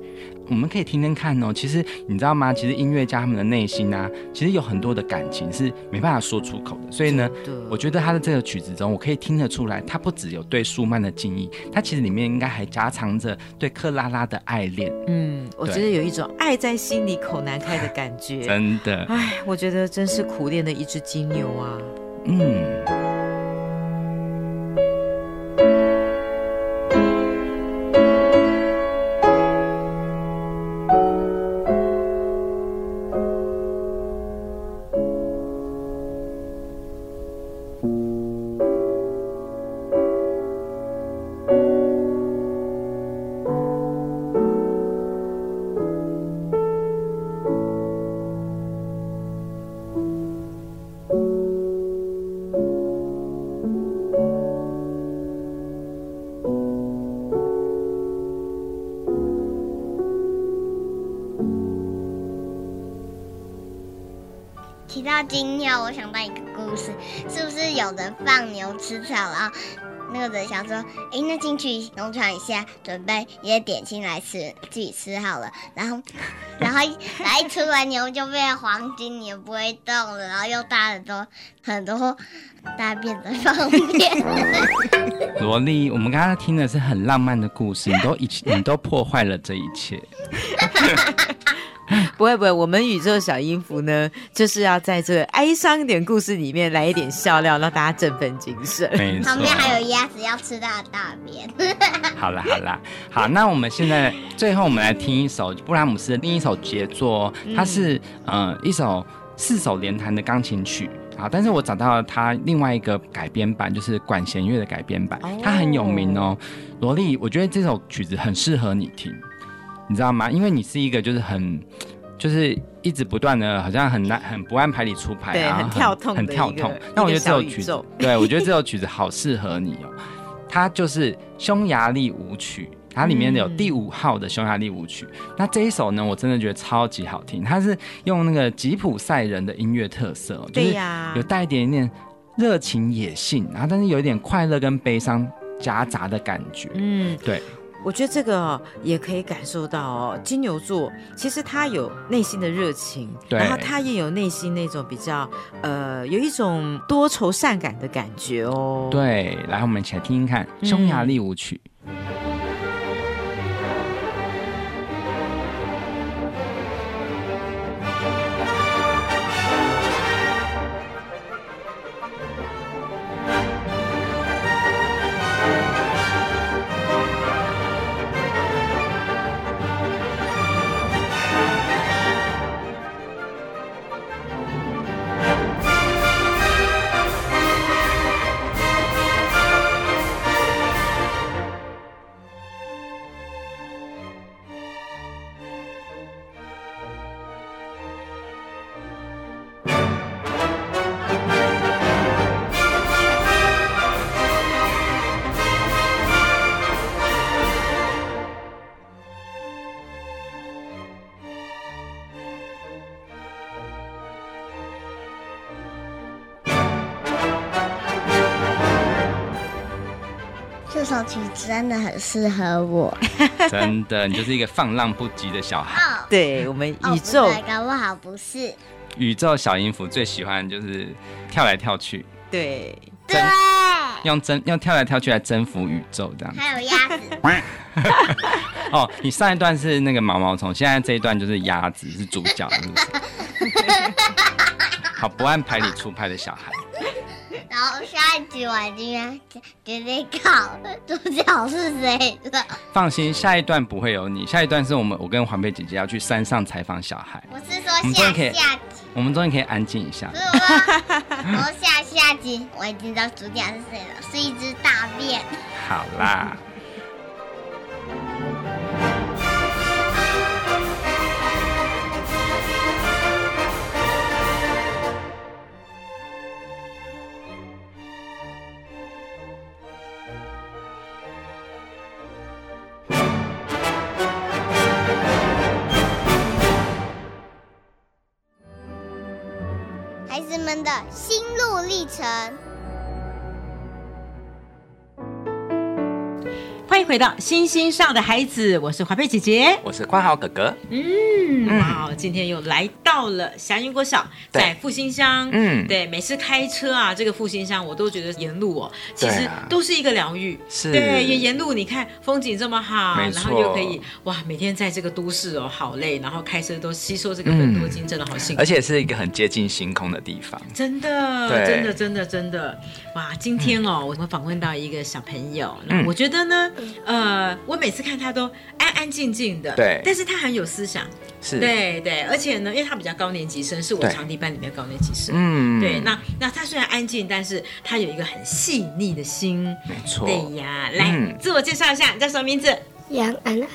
[SPEAKER 4] 我们可以听听看哦。其实你知道吗？其实音乐家他们的内心啊，其实有很多的感情是没办法说出口的。所以呢，我觉得他的这个曲子中，我可以听得出来，他不只有对舒曼的敬意，他其实里面应该还夹藏着对克拉拉的爱恋。
[SPEAKER 3] 嗯，我觉得有一种爱在心里口难开的感觉。
[SPEAKER 4] 真的，
[SPEAKER 3] 哎，我觉得真是苦练的一只金牛啊。嗯。
[SPEAKER 2] 提到金牛，我想到一个故事，是不是有人放牛吃草，然后那个人想说，哎，那进去农场一下，准备一些点心来吃，自己吃好了，然后，然后来出来牛就变黄金，牛不会动了，然后又大很多很多大便的方便。
[SPEAKER 4] 萝莉，我们刚刚听的是很浪漫的故事，你都一你都破坏了这一切。
[SPEAKER 3] 不会不会，我们宇宙小音符呢，就是要在这个哀伤点故事里面来一点笑料，让大家振奋精神。
[SPEAKER 2] 旁边还有鸭子要吃它的大便。
[SPEAKER 4] 好了好了，好，那我们现在最后我们来听一首布拉姆斯的另一首杰作，它是呃一首四手连弹的钢琴曲啊，但是我找到了它另外一个改编版，就是管弦乐的改编版，它很有名哦。萝莉，我觉得这首曲子很适合你听。你知道吗？因为你是一个就是很，就是一直不断的，好像很难很不按牌理出牌
[SPEAKER 3] 啊，很跳痛，
[SPEAKER 4] 很跳痛。那我觉得这首曲子，对我觉得这首曲子好适合你哦。它就是匈牙利舞曲，它里面有第五号的匈牙利舞曲。那这一首呢，我真的觉得超级好听。它是用那个吉普赛人的音乐特色，
[SPEAKER 3] 对呀，
[SPEAKER 4] 有带一点点热情野性，然后但是有一点快乐跟悲伤夹杂的感觉。嗯，对。
[SPEAKER 3] 我觉得这个也可以感受到哦，金牛座其实他有内心的热情，然后他也有内心那种比较呃，有一种多愁善感的感觉哦。
[SPEAKER 4] 对，来，我们一起来听听看《匈牙利舞曲》。
[SPEAKER 2] 曲真的很适合我，
[SPEAKER 4] 真的，你就是一个放浪不羁的小孩。
[SPEAKER 3] 对我们宇宙，
[SPEAKER 2] 搞不好不是
[SPEAKER 4] 宇宙小音符最喜欢就是跳来跳去。
[SPEAKER 3] 对
[SPEAKER 2] 对，
[SPEAKER 4] 用征用跳来跳去来征服宇宙这样。
[SPEAKER 2] 还有鸭子，
[SPEAKER 4] 哦，你上一段是那个毛毛虫，现在这一段就是鸭子是主角，是不是？好，不按牌理出牌的小孩。
[SPEAKER 2] 然后下一集我已经决定考主角是谁了。
[SPEAKER 4] 放心，下一段不会有你，下一段是我们我跟黄贝姐姐要去山上采访小孩。
[SPEAKER 2] 我是说下下集，
[SPEAKER 4] 我们终于可以安静一下
[SPEAKER 2] 不。是我说，我说下下集我已经知道主角是谁了，是一只大便。
[SPEAKER 4] 好啦。
[SPEAKER 2] 的心路历程。
[SPEAKER 3] 迎回到星星上的孩子，我是华佩姐姐。
[SPEAKER 4] 我是关豪哥哥。
[SPEAKER 3] 嗯，哇，今天又来到了祥云国小，在复兴乡。
[SPEAKER 4] 嗯
[SPEAKER 3] 对，每次开车啊，这个复兴乡我都觉得沿路哦，其实都是一个疗愈。
[SPEAKER 4] 是
[SPEAKER 3] 对，沿沿路你看风景这么好，然后又可以哇，每天在这个都市哦，好累，然后开车都吸收这个分多精，真的好幸福
[SPEAKER 4] 而。且是一个很接近星空的地方。
[SPEAKER 3] 真的，真的，真的，真的，哇！今天哦，我们访问到一个小朋友，那
[SPEAKER 4] 嗯
[SPEAKER 3] 我觉得呢，呃，我每次看他都安安静静的，
[SPEAKER 4] 对。
[SPEAKER 3] 但是他很有思想，
[SPEAKER 4] 是，
[SPEAKER 3] 对对，而且呢，因为他比较高年级生，是我
[SPEAKER 4] 对。
[SPEAKER 3] 长笛班里面高年级生，
[SPEAKER 4] 嗯。
[SPEAKER 3] 对，那那他虽然安静，但是他有一个很细腻的心，
[SPEAKER 4] 没错。
[SPEAKER 3] 对呀，来、
[SPEAKER 4] 嗯。
[SPEAKER 3] 自我介绍一下，你叫什么名字？
[SPEAKER 2] 杨安安，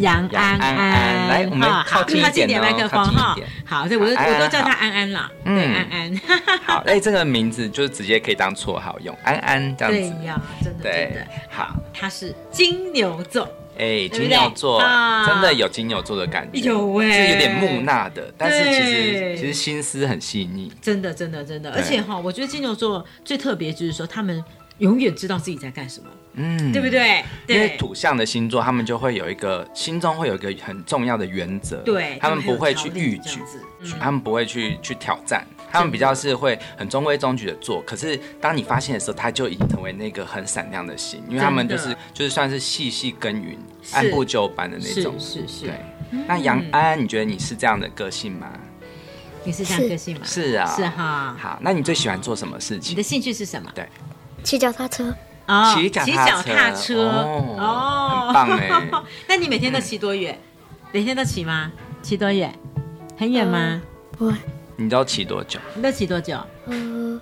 [SPEAKER 3] 杨安
[SPEAKER 4] 杨安安。来我们
[SPEAKER 3] 哈
[SPEAKER 4] 靠近一点哦
[SPEAKER 3] 麦克风哈。好，对我都我都叫他安安啦，
[SPEAKER 4] 嗯。
[SPEAKER 3] 对，安安。
[SPEAKER 4] 好，哎、这个名字就直接可以当绰号用，安安这样子。
[SPEAKER 3] 对呀，真的真
[SPEAKER 4] 对
[SPEAKER 3] 的，
[SPEAKER 4] 好，
[SPEAKER 3] 他是金牛座，
[SPEAKER 4] 哎、金牛座
[SPEAKER 3] 啊
[SPEAKER 4] 真的有金牛座的感觉，
[SPEAKER 3] 有哎
[SPEAKER 4] 是有点木讷的，但是其
[SPEAKER 3] 对
[SPEAKER 4] 实其实心思很细腻。
[SPEAKER 3] 真的真的真的，而且哈，我觉得金牛座最特别就是说他们永远知道自己在干什么，
[SPEAKER 4] 嗯，
[SPEAKER 3] 对不？对？
[SPEAKER 4] 因为。土象的星座，他们就会有一个心中会有一个很重要的原则，
[SPEAKER 3] 对
[SPEAKER 4] 他们不会去逾矩他们不会去去挑战，他们比较是会很中规中矩的做。可是当你发现的时候，他就已经成为那个很闪亮的星，因为他们就是就是算是细细耕耘、按部就班的那
[SPEAKER 3] 是
[SPEAKER 4] 种。
[SPEAKER 3] 是是
[SPEAKER 4] 对，，那杨安安，你觉得你是这样的个性吗？
[SPEAKER 3] 你是这样个性吗？
[SPEAKER 4] 是啊，
[SPEAKER 3] 是哈。
[SPEAKER 4] 好，那你最喜欢做什么事情？
[SPEAKER 3] 你的兴趣是什么？
[SPEAKER 2] 骑脚踏车，
[SPEAKER 3] 哦
[SPEAKER 4] 骑脚踏车哦
[SPEAKER 3] 哦，
[SPEAKER 4] 很棒哎。
[SPEAKER 3] 那你每天都骑多远？每天都骑吗？骑多远？很远吗？
[SPEAKER 2] 不会，
[SPEAKER 4] 你都骑多久？
[SPEAKER 3] 你都骑多久？
[SPEAKER 2] 呃，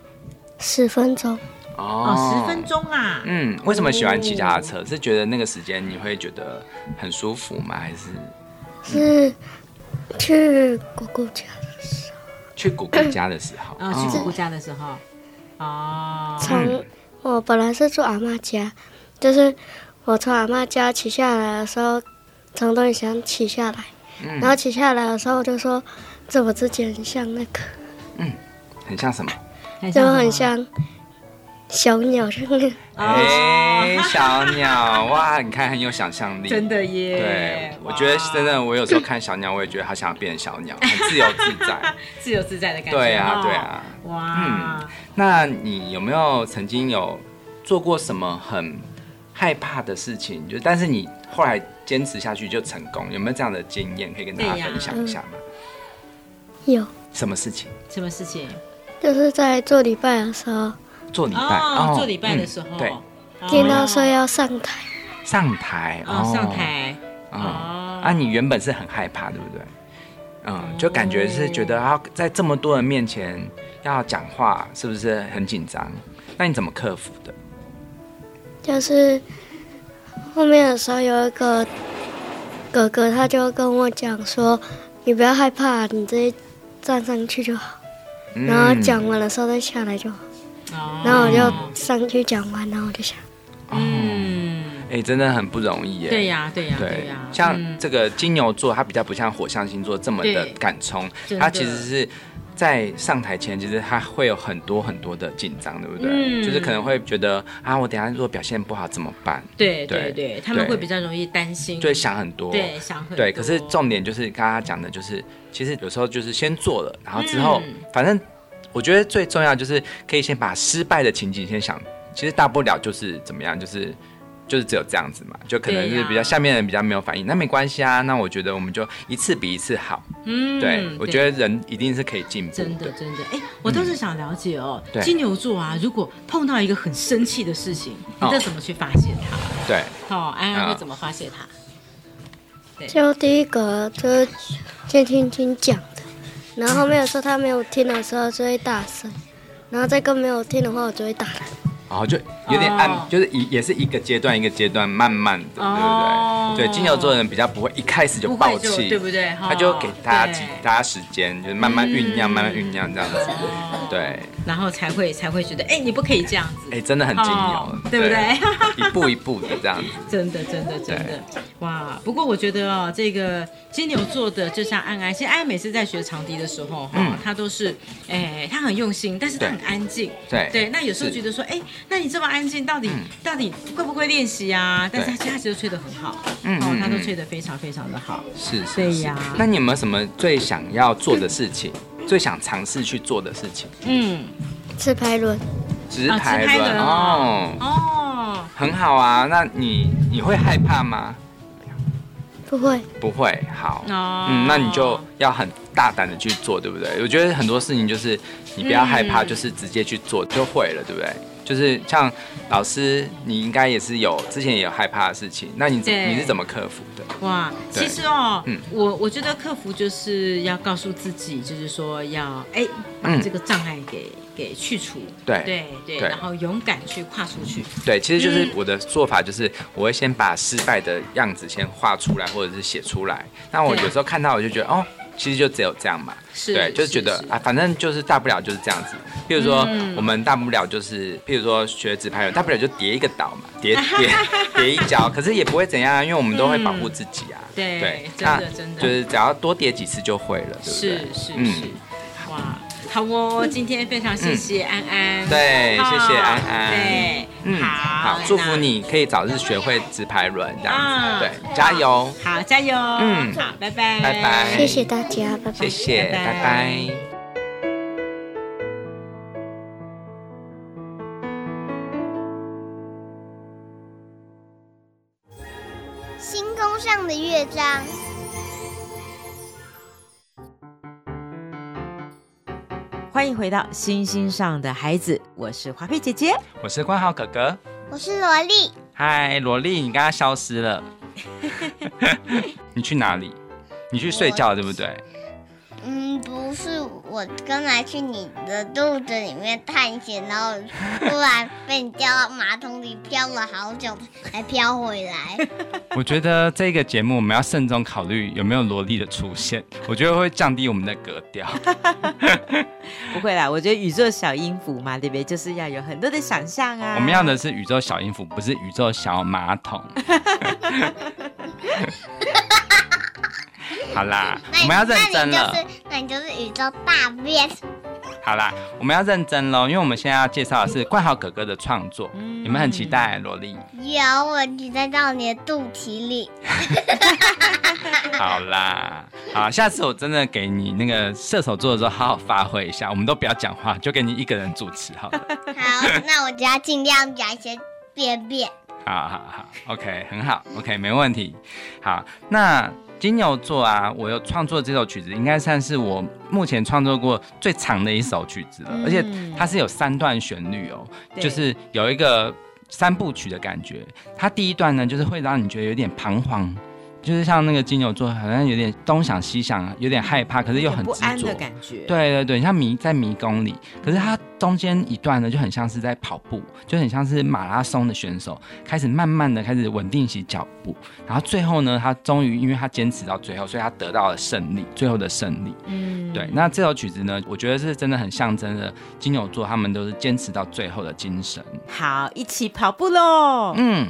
[SPEAKER 2] 十分钟，
[SPEAKER 3] 哦，十分。钟啊。
[SPEAKER 4] 嗯，为什么喜欢骑脚踏车？是觉得那个时间你会觉得很舒服吗？还是
[SPEAKER 2] 是去姑姑家的时候
[SPEAKER 4] 去姑姑家的时候？
[SPEAKER 3] 啊，去姑姑家的时候。哦。
[SPEAKER 2] 从我本来是住阿妈家，就是我从阿妈家骑下来的时候，从东西箱骑下来，
[SPEAKER 4] 嗯。
[SPEAKER 2] 然后骑下来的时候我就说，这我自己很像那个，嗯
[SPEAKER 4] 很像什么？
[SPEAKER 2] 就
[SPEAKER 3] 很什么？
[SPEAKER 2] 很像小鸟，就 是
[SPEAKER 4] 哎、小鸟哇！你看很有想象力。
[SPEAKER 3] 真的耶。
[SPEAKER 4] 对，我觉得真的，我有时候看小鸟，我也觉得好想要变成小鸟，很 自由自在。
[SPEAKER 3] 自由自在的感觉。
[SPEAKER 4] 对啊，
[SPEAKER 3] 哦
[SPEAKER 4] 对。啊。
[SPEAKER 3] 哇，嗯
[SPEAKER 4] 那你有没有曾经有做过什么很害怕的事情？就但是你后来坚持下去就成功，有没有这样的经验可以跟大家分享一下吗？
[SPEAKER 2] 有，
[SPEAKER 4] 什么事情？
[SPEAKER 3] 什么事情？
[SPEAKER 2] 就是在做礼拜的时候，
[SPEAKER 4] 做礼拜
[SPEAKER 3] 哦，做礼拜的时候。
[SPEAKER 4] 嗯对，
[SPEAKER 3] 哦
[SPEAKER 2] 听到说要上台，
[SPEAKER 4] 上台
[SPEAKER 3] 哦，上台。
[SPEAKER 4] 哦
[SPEAKER 3] 哦
[SPEAKER 4] 啊，你原本是很害怕，对不对？嗯，就感觉是觉得要在这么多人面前要讲话，是不是很紧张？那你怎么克服的？
[SPEAKER 2] 就是后面的时候有一个哥哥，他就跟我讲说，你不要害怕，你直接站上去就好，
[SPEAKER 4] 嗯
[SPEAKER 2] 然后讲完的时候再下来就好。
[SPEAKER 3] 哦。
[SPEAKER 2] 然后我就上去讲完，然后我就想，
[SPEAKER 3] 嗯，
[SPEAKER 4] 哎、真的很不容易耶。
[SPEAKER 3] 对呀，对呀，对。
[SPEAKER 4] 对
[SPEAKER 3] 呀。
[SPEAKER 4] 像
[SPEAKER 3] 嗯
[SPEAKER 4] 这个金牛座，它比较不像火象星座这么的敢冲，它其实是在上台前，其实他会有很多很多的紧张，对不对？
[SPEAKER 3] 嗯。
[SPEAKER 4] 就是可能会觉得啊，我等下如果表现不好怎么办？
[SPEAKER 3] 对
[SPEAKER 4] 对
[SPEAKER 3] 对对，他们会比较容易担心，
[SPEAKER 4] 就会想很多。
[SPEAKER 3] 对想很
[SPEAKER 4] 对，可是重点就是刚刚讲的，就是其实有时候就是先做了，然后之后、
[SPEAKER 3] 嗯。
[SPEAKER 4] 反正我觉得最重要就是可以先把失败的情景先想其实大不了就是怎么样，就是就是只有这样子嘛，就可能是比较下面的人比较没有反应，那没关系啊。那我觉得我们就一次比一次好。
[SPEAKER 3] 嗯
[SPEAKER 4] 对，我觉得人一定是可以进步
[SPEAKER 3] 真的真的，哎，我倒是想了解哦，
[SPEAKER 4] 对。
[SPEAKER 3] 金牛座啊，如果碰到一个很生气的事情，你
[SPEAKER 4] 哦。
[SPEAKER 3] 这怎么去发泄它？
[SPEAKER 4] 对，
[SPEAKER 3] 好，安安
[SPEAKER 4] 啊。
[SPEAKER 3] 会怎么发泄它？
[SPEAKER 7] 就第一个就是先听听讲的，然后后面有说他没有听的时候就会大声，然后再跟没有听的话我就会打。他。
[SPEAKER 4] 然后就有点按，
[SPEAKER 3] 哦。
[SPEAKER 4] 就是一也是一个阶段一个阶段慢慢的，
[SPEAKER 3] 哦
[SPEAKER 4] 对不对？对，金牛座的人比较不会一开始就
[SPEAKER 3] 不会就
[SPEAKER 4] 爆气，
[SPEAKER 3] 对不对？哈
[SPEAKER 4] 他就给大家
[SPEAKER 3] 对。
[SPEAKER 4] 大家时间，就是慢慢酝酿，
[SPEAKER 3] 嗯。
[SPEAKER 4] 慢慢酝酿这样子。对，
[SPEAKER 3] 然后才会才会觉得，哎，你不可以这样子，
[SPEAKER 4] 哎，真的很金牛
[SPEAKER 3] 哦，对不对？
[SPEAKER 4] 一步一步的这样子。
[SPEAKER 3] 真的，真的，真的，哇！不过我觉得哦，这个金牛座的，就像安安，其实安安每次在学长笛的时候，哈、
[SPEAKER 4] 嗯。
[SPEAKER 3] 他都是，哎，他很用心，但是他很安静。
[SPEAKER 4] 对。
[SPEAKER 3] 对，那有时候
[SPEAKER 4] 是
[SPEAKER 3] 觉得说，哎，那你这么安静，到底、
[SPEAKER 4] 嗯。
[SPEAKER 3] 到底会不会练习啊？但是他其实他其实吹得很好，哦他都
[SPEAKER 4] 嗯
[SPEAKER 3] 吹得非常非常的好。
[SPEAKER 4] 是是是
[SPEAKER 3] 对呀。
[SPEAKER 4] 那你有没有什么最想要做的事情，最想尝试去做的事情？
[SPEAKER 3] 嗯，
[SPEAKER 7] 自拍轮，
[SPEAKER 4] 直
[SPEAKER 3] 啊
[SPEAKER 4] 排轮
[SPEAKER 3] 直排轮
[SPEAKER 4] 哦，
[SPEAKER 3] 哦，
[SPEAKER 4] 很好啊。那你你会害怕吗？
[SPEAKER 7] 不会，
[SPEAKER 4] 不会，好，
[SPEAKER 3] 哦
[SPEAKER 4] 嗯，那你就要很大胆的去做，对不对？我觉得很多事情就是你不要害怕，
[SPEAKER 3] 嗯
[SPEAKER 4] 就是直接去做就会了，对不对？就是像老师，你应该也是有之前也有害怕的事情，那你你是怎么克服的？
[SPEAKER 3] 哇，其实哦，
[SPEAKER 4] 嗯
[SPEAKER 3] 我我觉得克服就是要告诉自己，就是说要哎把
[SPEAKER 4] 嗯
[SPEAKER 3] 这个障碍给、给去除，
[SPEAKER 4] 对
[SPEAKER 3] 对对，
[SPEAKER 4] 对
[SPEAKER 3] 然后勇敢去跨出去，
[SPEAKER 4] 对，其实就是
[SPEAKER 3] 嗯
[SPEAKER 4] 我的做法，就是我会先把失败的样子先画出来，或者是写出来。那我有时候看到我就觉得，哦，其实就只有这样嘛。
[SPEAKER 3] 是
[SPEAKER 4] 对，就是觉得
[SPEAKER 3] 是
[SPEAKER 4] 啊，反正就是大不了就是这样子。譬如说，
[SPEAKER 3] 嗯
[SPEAKER 4] 我们大不了就是，譬如说学直拍人，大不了就叠一个岛嘛，叠 叠叠一脚，可是也不会怎样啊，因为我们都会保护自己啊。
[SPEAKER 3] 对
[SPEAKER 4] 对，
[SPEAKER 3] 真的
[SPEAKER 4] 那
[SPEAKER 3] 真的
[SPEAKER 4] 就是只要多叠几次就会了，对不
[SPEAKER 3] 是
[SPEAKER 4] 对？
[SPEAKER 3] 是
[SPEAKER 4] 是
[SPEAKER 3] 是，哇，好哦，今天非常谢谢安安，
[SPEAKER 4] 对，
[SPEAKER 3] 好
[SPEAKER 4] 谢谢安安。
[SPEAKER 3] 对，
[SPEAKER 4] 嗯，
[SPEAKER 3] 好，
[SPEAKER 4] 好，祝福。你可以早日学会直排轮这样
[SPEAKER 3] 啊
[SPEAKER 4] 子，对，加油。
[SPEAKER 3] 好，加油！
[SPEAKER 4] 嗯
[SPEAKER 3] 好，拜拜，
[SPEAKER 4] 拜拜
[SPEAKER 7] 谢谢大家，拜拜
[SPEAKER 4] 谢。谢，
[SPEAKER 3] 拜拜
[SPEAKER 4] 拜拜。
[SPEAKER 2] 星空上的乐章，
[SPEAKER 3] 欢迎回到星星上的孩子，我是华佩姐姐。
[SPEAKER 4] 我是关浩哥哥。
[SPEAKER 2] 我是萝莉。
[SPEAKER 4] 嗨，萝莉，你刚刚消失了，你去哪里？你去睡觉对不对？
[SPEAKER 2] 嗯，不是，我刚才去你的肚子里面探险，然后突然 被你掉到马桶里，飘了好久才飘回来。
[SPEAKER 4] 我觉得这个节目我们要慎重考虑有没有萝莉的出现，我觉得会降低我们的格调。
[SPEAKER 3] 不会啦，我觉得宇宙小音符嘛，对不对？就是要有很多的想象啊。
[SPEAKER 4] 我们要的是宇宙小音符，不是宇宙小马桶。好啦，
[SPEAKER 2] 那你
[SPEAKER 4] 我们要认真了。
[SPEAKER 2] 那你就是，那你就是宇宙大便。
[SPEAKER 4] 好啦，我们要认真喽，因为我们现在要介绍的是冠豪哥哥的创作，
[SPEAKER 3] 嗯
[SPEAKER 4] 你们很期待萝莉。
[SPEAKER 2] 有，我期待到你的肚脐里。
[SPEAKER 4] 好啦，好，下次我真的给你那个射手座的时候，好好发挥一下，我们都不要讲话，就给你一个人主持好了。
[SPEAKER 2] 好，那我就要尽量讲一些便便。
[SPEAKER 4] 好好好，OK，很好，OK，没问题。好，那金牛座啊，我有创作这首曲子，应该算是我目前创作过最长的一首曲子了，
[SPEAKER 3] 嗯
[SPEAKER 4] 而且它是有三段旋律哦，就是有一个三部曲的感觉。它第一段呢，就是会让你觉得有点彷徨。就是像那个金牛座，好像有点东想西想，有点害怕，可是又很执着
[SPEAKER 3] 不安的。感觉。
[SPEAKER 4] 对对对，像迷在迷宫里，可是它中间一段呢，就很像是在跑步，就很像是马拉松的选手，开始慢慢的开始稳定起脚步，然后最后呢，他终于因为他坚持到最后，所以他得到了胜利，最后的胜利。
[SPEAKER 3] 嗯，
[SPEAKER 4] 对，那这首曲子呢，我觉得是真的很象征了金牛座他们都是坚持到最后的精神。
[SPEAKER 3] 好，一起跑步喽。
[SPEAKER 4] 嗯。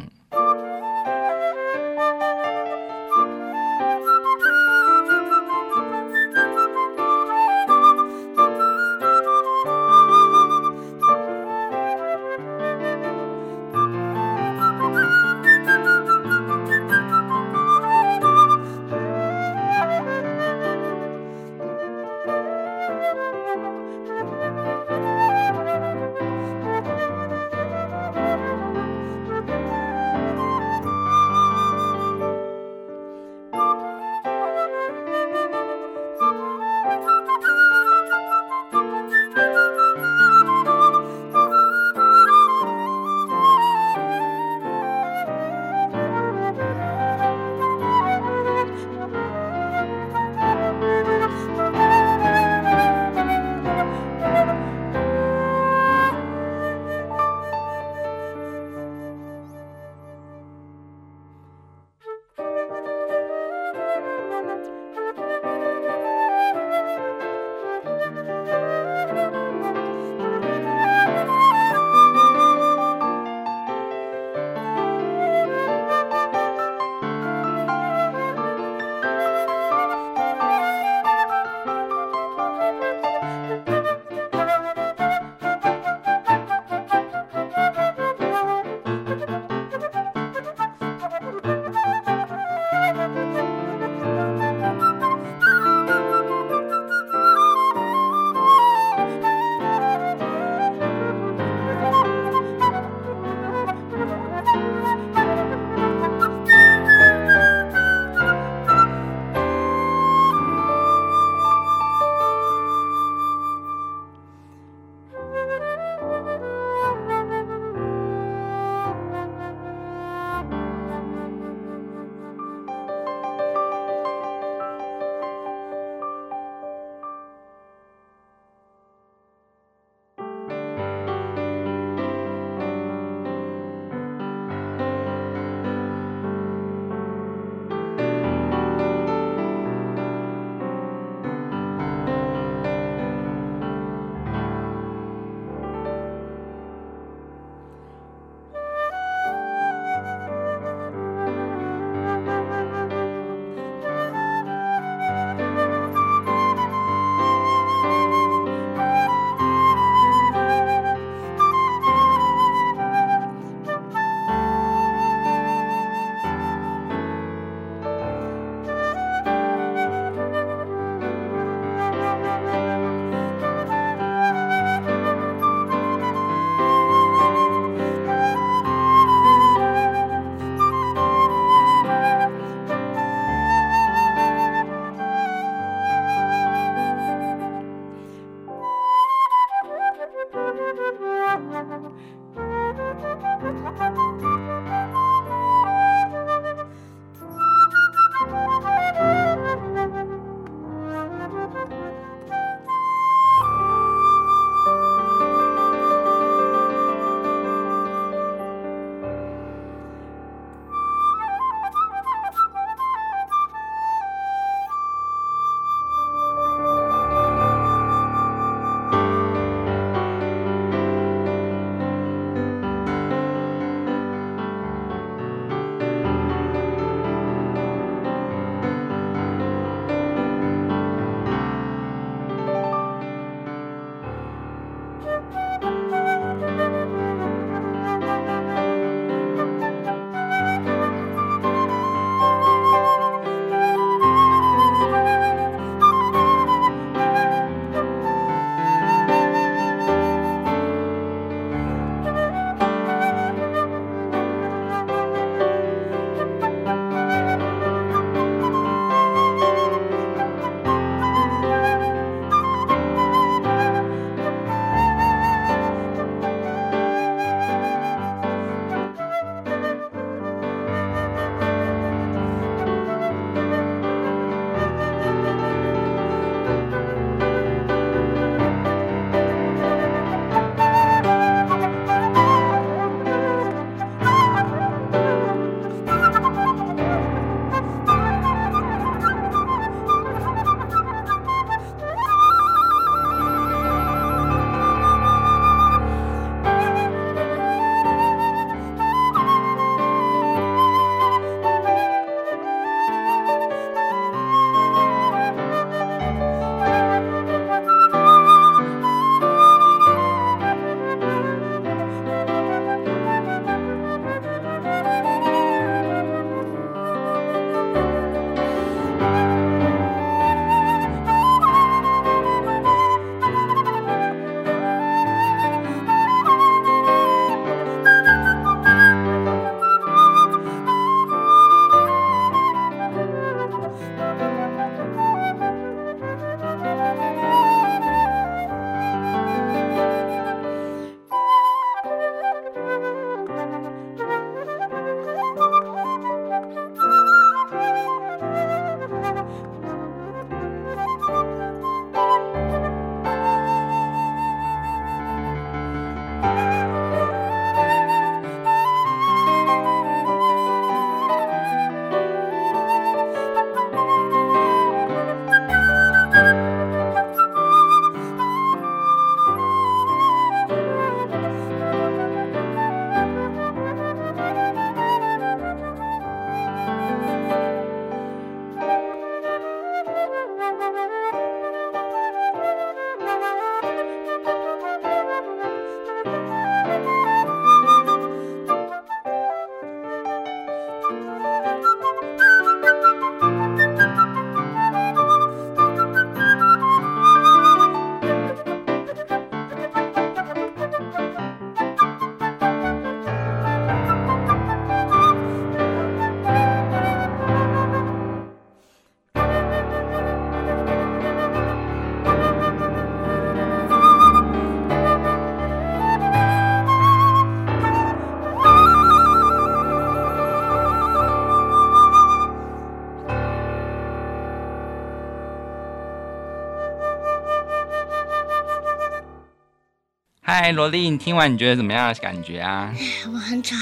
[SPEAKER 4] 嗨，萝莉，你听完你觉得怎么样的感觉啊？
[SPEAKER 2] 我很喘，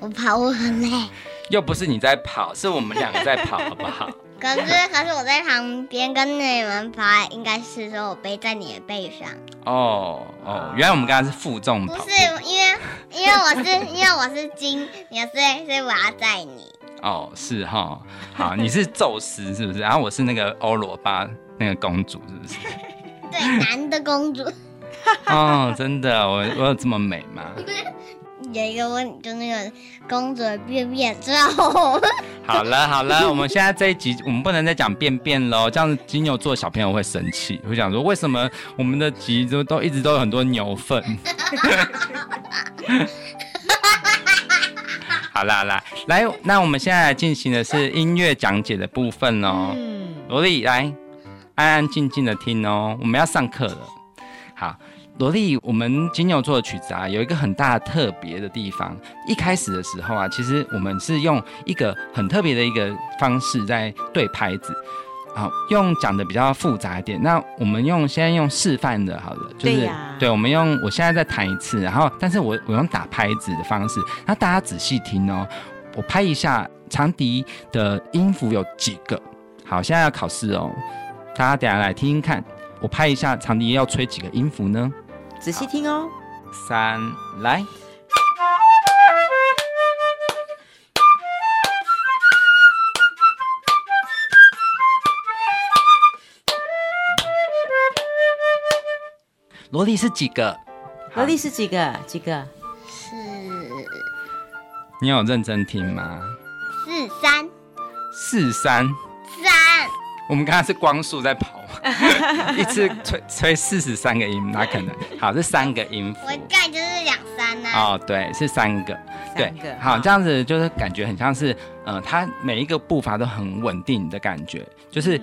[SPEAKER 2] 我跑我很累。
[SPEAKER 4] 又不是你在跑，是我们两个在跑，好不好？
[SPEAKER 2] 可是可是我在旁边跟你们跑，应该是说我背在你的背上。
[SPEAKER 4] 哦哦，原来我们刚刚是负重跑。
[SPEAKER 2] 不是因为因为我是 因为我是金，你所以所以我要载你。
[SPEAKER 4] 哦，是哈，好，你是宙斯是不是？然后我是那个欧罗巴那个公主是不是？
[SPEAKER 2] 对，男的公主。
[SPEAKER 4] 哦，真的，我我有这么美吗？
[SPEAKER 2] 有一个问，就那个公主的便便之后。
[SPEAKER 4] 好了好了，我们现在这一集我们不能再讲便便喽，这样子金牛座小朋友会生气，会想说为什么我们的集都都一直都有很多牛粪。好啦啦，来，那我们现在来进行的是音乐讲解的部分哦。嗯，萝莉来，安安静静的听哦，我们要上课了。好。萝莉，我们金牛座的曲子啊，有一个很大特别的地方。一开始的时候啊，其实我们是用一个很特别的一个方式在对拍子，好，用讲的比较复杂一点。那我们用现在用示范的，好了，就是对，我们用我现在再弹一次，然后，但是我我用打拍子的方式，那大家仔细听哦，我拍一下长笛的音符有几个？好，现在要考试哦，大家等下来听听看，我拍一下长笛要吹几个音符呢？
[SPEAKER 3] 仔细听哦，
[SPEAKER 4] 三来，萝莉是几个？
[SPEAKER 3] 萝莉是几个？几个？
[SPEAKER 2] 是。
[SPEAKER 4] 你有认真听吗？
[SPEAKER 2] 四三。
[SPEAKER 4] 四三。
[SPEAKER 2] 三。
[SPEAKER 4] 我们刚刚是光速在跑。一次吹吹四十三个音，哪可能？好，是三个音符。
[SPEAKER 2] 我盖就是两三呢。
[SPEAKER 4] 哦，对，是三个。对，好，这样子就是感觉很像是，呃，它每一个步伐都很稳定的感觉，就是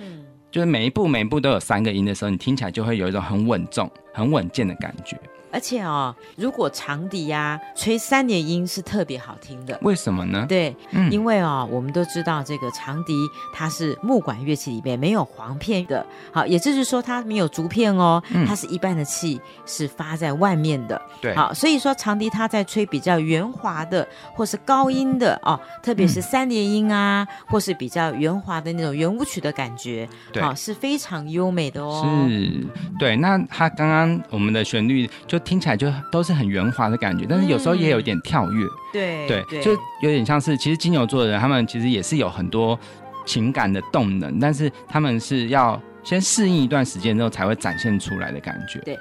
[SPEAKER 4] 就是每一步每一步都有三个音的时候，你听起来就会有一种很稳重、很稳健的感觉。
[SPEAKER 3] 而且哦，如果长笛呀吹三连音是特别好听的，
[SPEAKER 4] 为什么呢？
[SPEAKER 3] 对，因为哦，我们都知道这个长笛它是木管乐器里面没有簧片的，好，也就是说它没有竹片哦，它是一半的气是发在外面的，
[SPEAKER 4] 对，
[SPEAKER 3] 好，所以说长笛它在吹比较圆滑的或是高音的哦，特别是三连音啊，或是比较圆滑的那种圆舞曲的感觉，好，是非常优美的哦。
[SPEAKER 4] 是，对，那它刚刚我们的旋律就。听起来就都是很圆滑的感觉，但是有时候也有一点跳跃，
[SPEAKER 3] 对
[SPEAKER 4] 对，就有点像是，其实金牛座的人他们其实也是有很多情感的动能，但是他们是要先适应一段时间之后才会展现出来的感觉，
[SPEAKER 3] 对。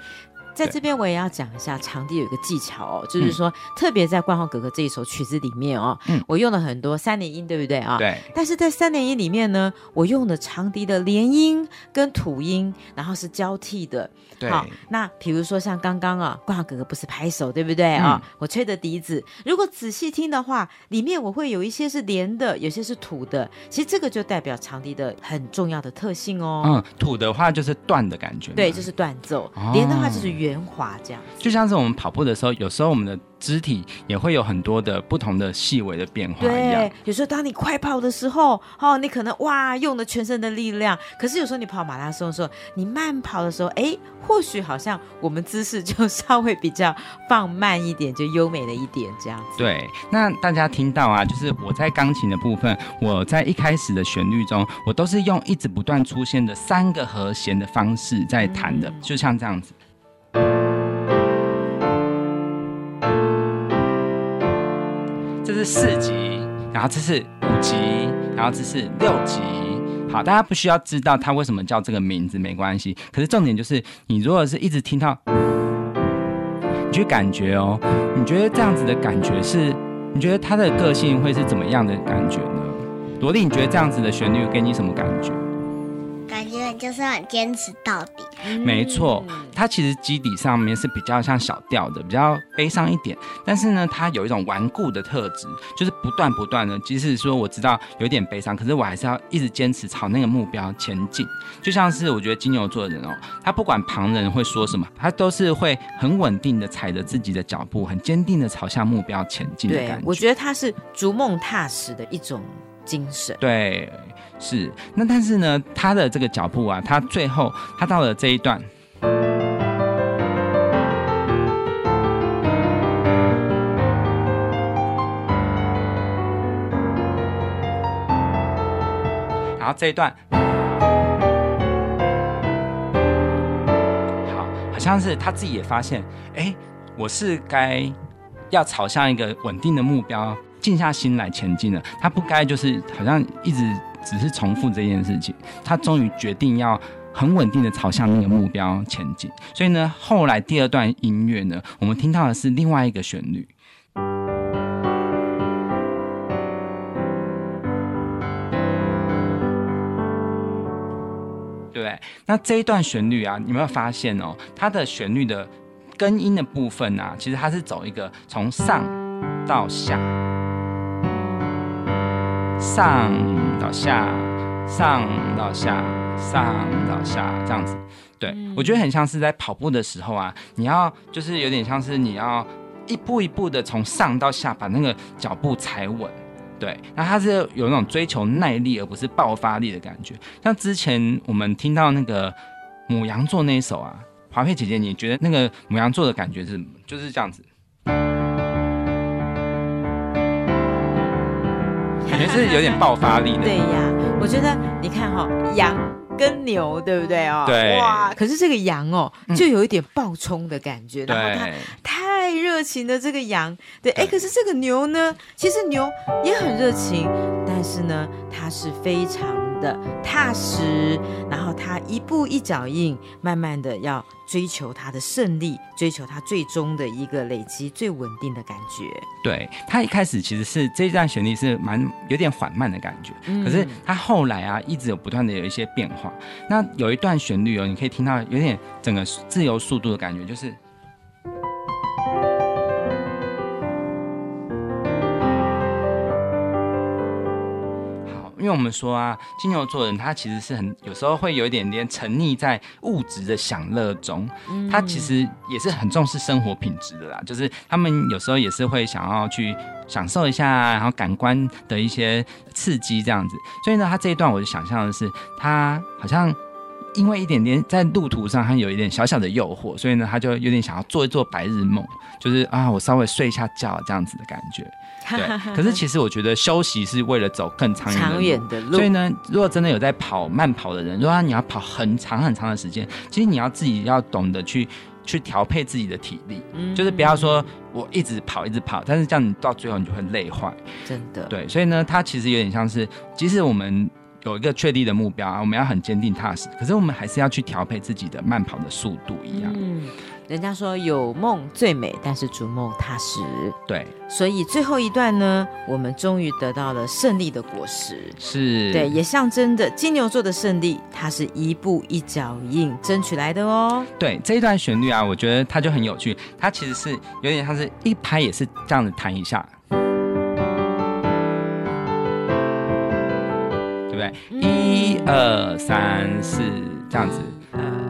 [SPEAKER 3] 在这边我也要讲一下长笛有一个技巧哦，就是说特别在冠浩哥哥这一首曲子里面哦，我用了很多三连音，对不对啊？
[SPEAKER 4] 对。
[SPEAKER 3] 但是在三连音里面呢，我用的长笛的连音跟吐音，然后是交替的。
[SPEAKER 4] 对好，
[SPEAKER 3] 那比如说像刚刚啊，冠浩哥哥不是拍手，对不对啊？我吹的笛子，如果仔细听的话，里面我会有一些是连的，有些是吐的。其实这个就代表长笛的很重要的特性哦。
[SPEAKER 4] 嗯，吐的话就是断的感觉。
[SPEAKER 3] 对，就是断奏；连的话就是。圆滑这样，
[SPEAKER 4] 就像是我们跑步的时候，有时候我们的肢体也会有很多的不同的细微的变化一样。
[SPEAKER 3] 有时候当你快跑的时候，哦，你可能哇用了全身的力量；可是有时候你跑马拉松的时候，你慢跑的时候，哎，或许好像我们姿势就稍微比较放慢一点，就优美了一点这样子。
[SPEAKER 4] 对，那大家听到啊，就是我在钢琴的部分，我在一开始的旋律中，我都是用一直不断出现的三个和弦的方式在弹的，就像这样子。四级，然后这是五级，然后这是六级。好，大家不需要知道它为什么叫这个名字，没关系。可是重点就是，你如果是一直听到，你就感觉哦，你觉得这样子的感觉是，你觉得他的个性会是怎么样的感觉呢？罗莉，你觉得这样子的旋律给你什么感觉？
[SPEAKER 2] 感觉就是很坚持到底。
[SPEAKER 4] 没错，它其实基底上面是比较像小调的，比较悲伤一点。但是呢，它有一种顽固的特质，就是不断不断的，即使说我知道有点悲伤，可是我还是要一直坚持朝那个目标前进。就像是我觉得金牛座的人哦，他不管旁人会说什么，他都是会很稳定的踩着自己的脚步，很坚定的朝向目标前进的感觉。
[SPEAKER 3] 我觉得他是逐梦踏实的一种精神。
[SPEAKER 4] 对。是，那但是呢，他的这个脚步啊，他最后，他到了这一段，然后这一段，好，好像是他自己也发现，诶，我是该要朝向一个稳定的目标，静下心来前进了，他不该就是好像一直。只是重复这件事情。他终于决定要很稳定的朝向那个目标前进。所以呢，后来第二段音乐呢，我们听到的是另外一个旋律。对，那这一段旋律啊，你有没有发现哦？它的旋律的根音的部分啊，其实它是走一个从上到下，上到下，上到下，上到下这样子。对我觉得很像是在跑步的时候啊，你要就是有点像是你要一步一步的从上到下把那个脚步踩稳。对，那它是有那种追求耐力而不是爆发力的感觉。像之前我们听到那个母羊座那一首啊，华佩姐姐，你觉得那个母羊座的感觉是什么就是这样子？感觉是有点爆发力的。
[SPEAKER 3] 对呀，我觉得你看哈，羊跟牛对不对哦？
[SPEAKER 4] 对。
[SPEAKER 3] 哇，可是这个羊哦，就有一点爆冲的感觉，
[SPEAKER 4] 然
[SPEAKER 3] 后它太热情的这个羊，对，哎，可是这个牛呢，其实牛也很热情，但是呢，它是非常的踏实，然后他一步一脚印，慢慢的要追求他的胜利，追求他最终的一个累积最稳定的感觉。
[SPEAKER 4] 对，他一开始其实是这一段旋律是蛮有点缓慢的感觉，可是他后来啊，一直有不断的有一些变化。那有一段旋律哦，你可以听到有点整个自由速度的感觉，就是。因为我们说啊，金牛座人他其实是很有时候会有一点点沉溺在物质的享乐中，他其实也是很重视生活品质的啦。就是他们有时候也是会想要去享受一下，然后感官的一些刺激这样子。所以呢，他这一段我就想象的是，他好像因为一点点在路途上，他有一点小小的诱惑，所以呢，他就有点想要做一做白日梦，就是啊，我稍微睡一下觉这样子的感觉。对，可是其实我觉得休息是为了走更长远的路。所以呢，如果真的有在跑慢跑的人，如果你要跑很长很长的时间，其实你要自己要懂得去去调配自己的体力，就是不要说我一直跑一直跑，但是这样你到最后你就会累坏。
[SPEAKER 3] 真的。
[SPEAKER 4] 对，所以呢，它其实有点像是，即使我们有一个确定的目标啊，我们要很坚定踏实，可是我们还是要去调配自己的慢跑的速度一样。嗯。
[SPEAKER 3] 人家说有梦最美，但是逐梦踏实。
[SPEAKER 4] 对，
[SPEAKER 3] 所以最后一段呢，我们终于得到了胜利的果实。
[SPEAKER 4] 是，
[SPEAKER 3] 对，也象征着金牛座的胜利，它是一步一脚印争取来的哦。
[SPEAKER 4] 对，这一段旋律啊，我觉得它就很有趣，它其实是有点像是一拍也是这样子弹一下，对？一二三四这样子，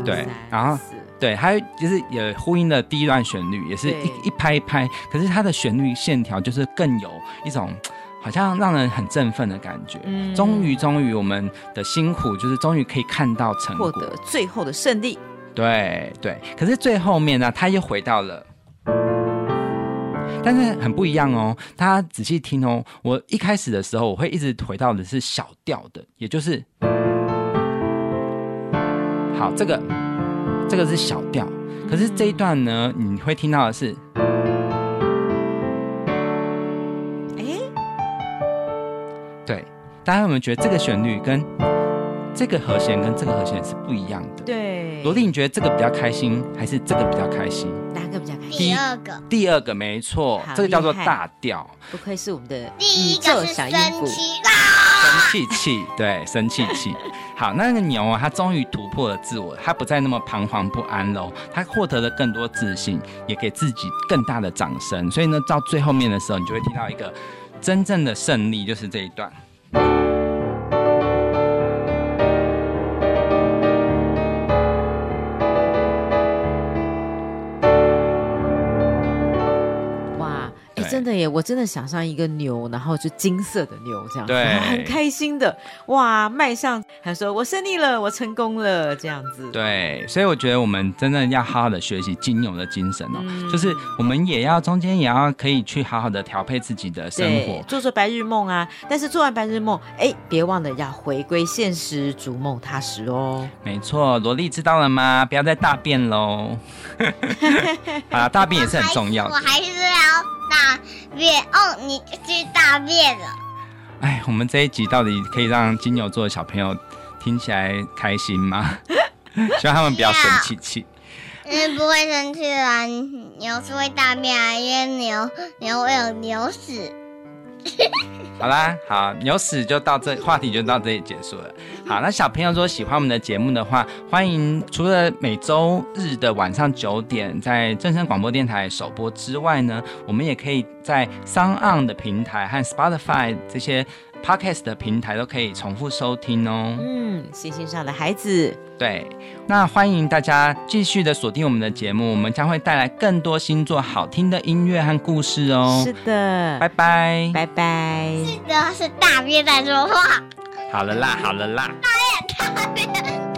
[SPEAKER 4] 对，然后。对，还有就是也呼应了第一段旋律，也是一一拍一拍，可是它的旋律线条就是更有一种好像让人很振奋的感觉。嗯，终于终于我们的辛苦就是终于可以看到成果，
[SPEAKER 3] 获得最后的胜利。
[SPEAKER 4] 对对，可是最后面呢，他又回到了，但是很不一样哦。大家仔细听哦，我一开始的时候我会一直回到的是小调的，也就是好这个。这个是小调，可是这一段呢，你会听到的是，哎，对，大家有没有觉得这个旋律跟这个和弦跟这个和弦是不一样的？
[SPEAKER 3] 对，
[SPEAKER 4] 罗莉，你觉得这个比较开心，还是这个比较开心？
[SPEAKER 3] 哪个比较开心？
[SPEAKER 2] 第二个，
[SPEAKER 4] 第二个没错，这个叫做大调。
[SPEAKER 3] 不愧是我们的
[SPEAKER 2] 第一个是生气啦，
[SPEAKER 4] 生气气，对，生气气。好，那个牛啊，它终于突破了自我，它不再那么彷徨不安喽，它获得了更多自信，也给自己更大的掌声。所以呢，到最后面的时候，你就会听到一个真正的胜利，就是这一段。
[SPEAKER 3] 真的的耶，我真的想象一个牛，然后就金色的牛这样，
[SPEAKER 4] 对，
[SPEAKER 3] 很开心的，哇，迈向他说我胜利了，我成功了这样子。
[SPEAKER 4] 对，所以我觉得我们真的要好好的学习金牛的精神哦，就是我们也要中间也要可以去好好的调配自己的生活，
[SPEAKER 3] 做做白日梦啊。但是做完白日梦，哎，别忘了要回归现实，逐梦踏实哦。
[SPEAKER 4] 没错，萝莉知道了吗？不要再大便喽。啊，大便也是很重要。
[SPEAKER 2] 我还是要大便哦，你去大便了。
[SPEAKER 4] 哎，我们这一集到底可以让金牛座的小朋友听起来开心吗？希望他们不要生气气。
[SPEAKER 2] 嗯，不会生气啊，牛是会大便啊，因为牛牛会有牛屎。
[SPEAKER 4] 好啦，好，牛屎就到这，话题就到这里结束了。好，那小朋友如果喜欢我们的节目的话，欢迎除了每周日的晚上九点在正声广播电台首播之外呢，我们也可以在 Sound 的平台和 Spotify 这些。Podcast 的平台都可以重复收听哦。
[SPEAKER 3] 嗯，星星上的孩子，
[SPEAKER 4] 对，那欢迎大家继续的锁定我们的节目，我们将会带来更多星座好听的音乐和故事哦。
[SPEAKER 3] 是的，
[SPEAKER 4] 拜拜，
[SPEAKER 3] 拜拜。
[SPEAKER 2] 是的，是大便在说话。
[SPEAKER 4] 好了啦，好了啦。
[SPEAKER 2] 大便，大便。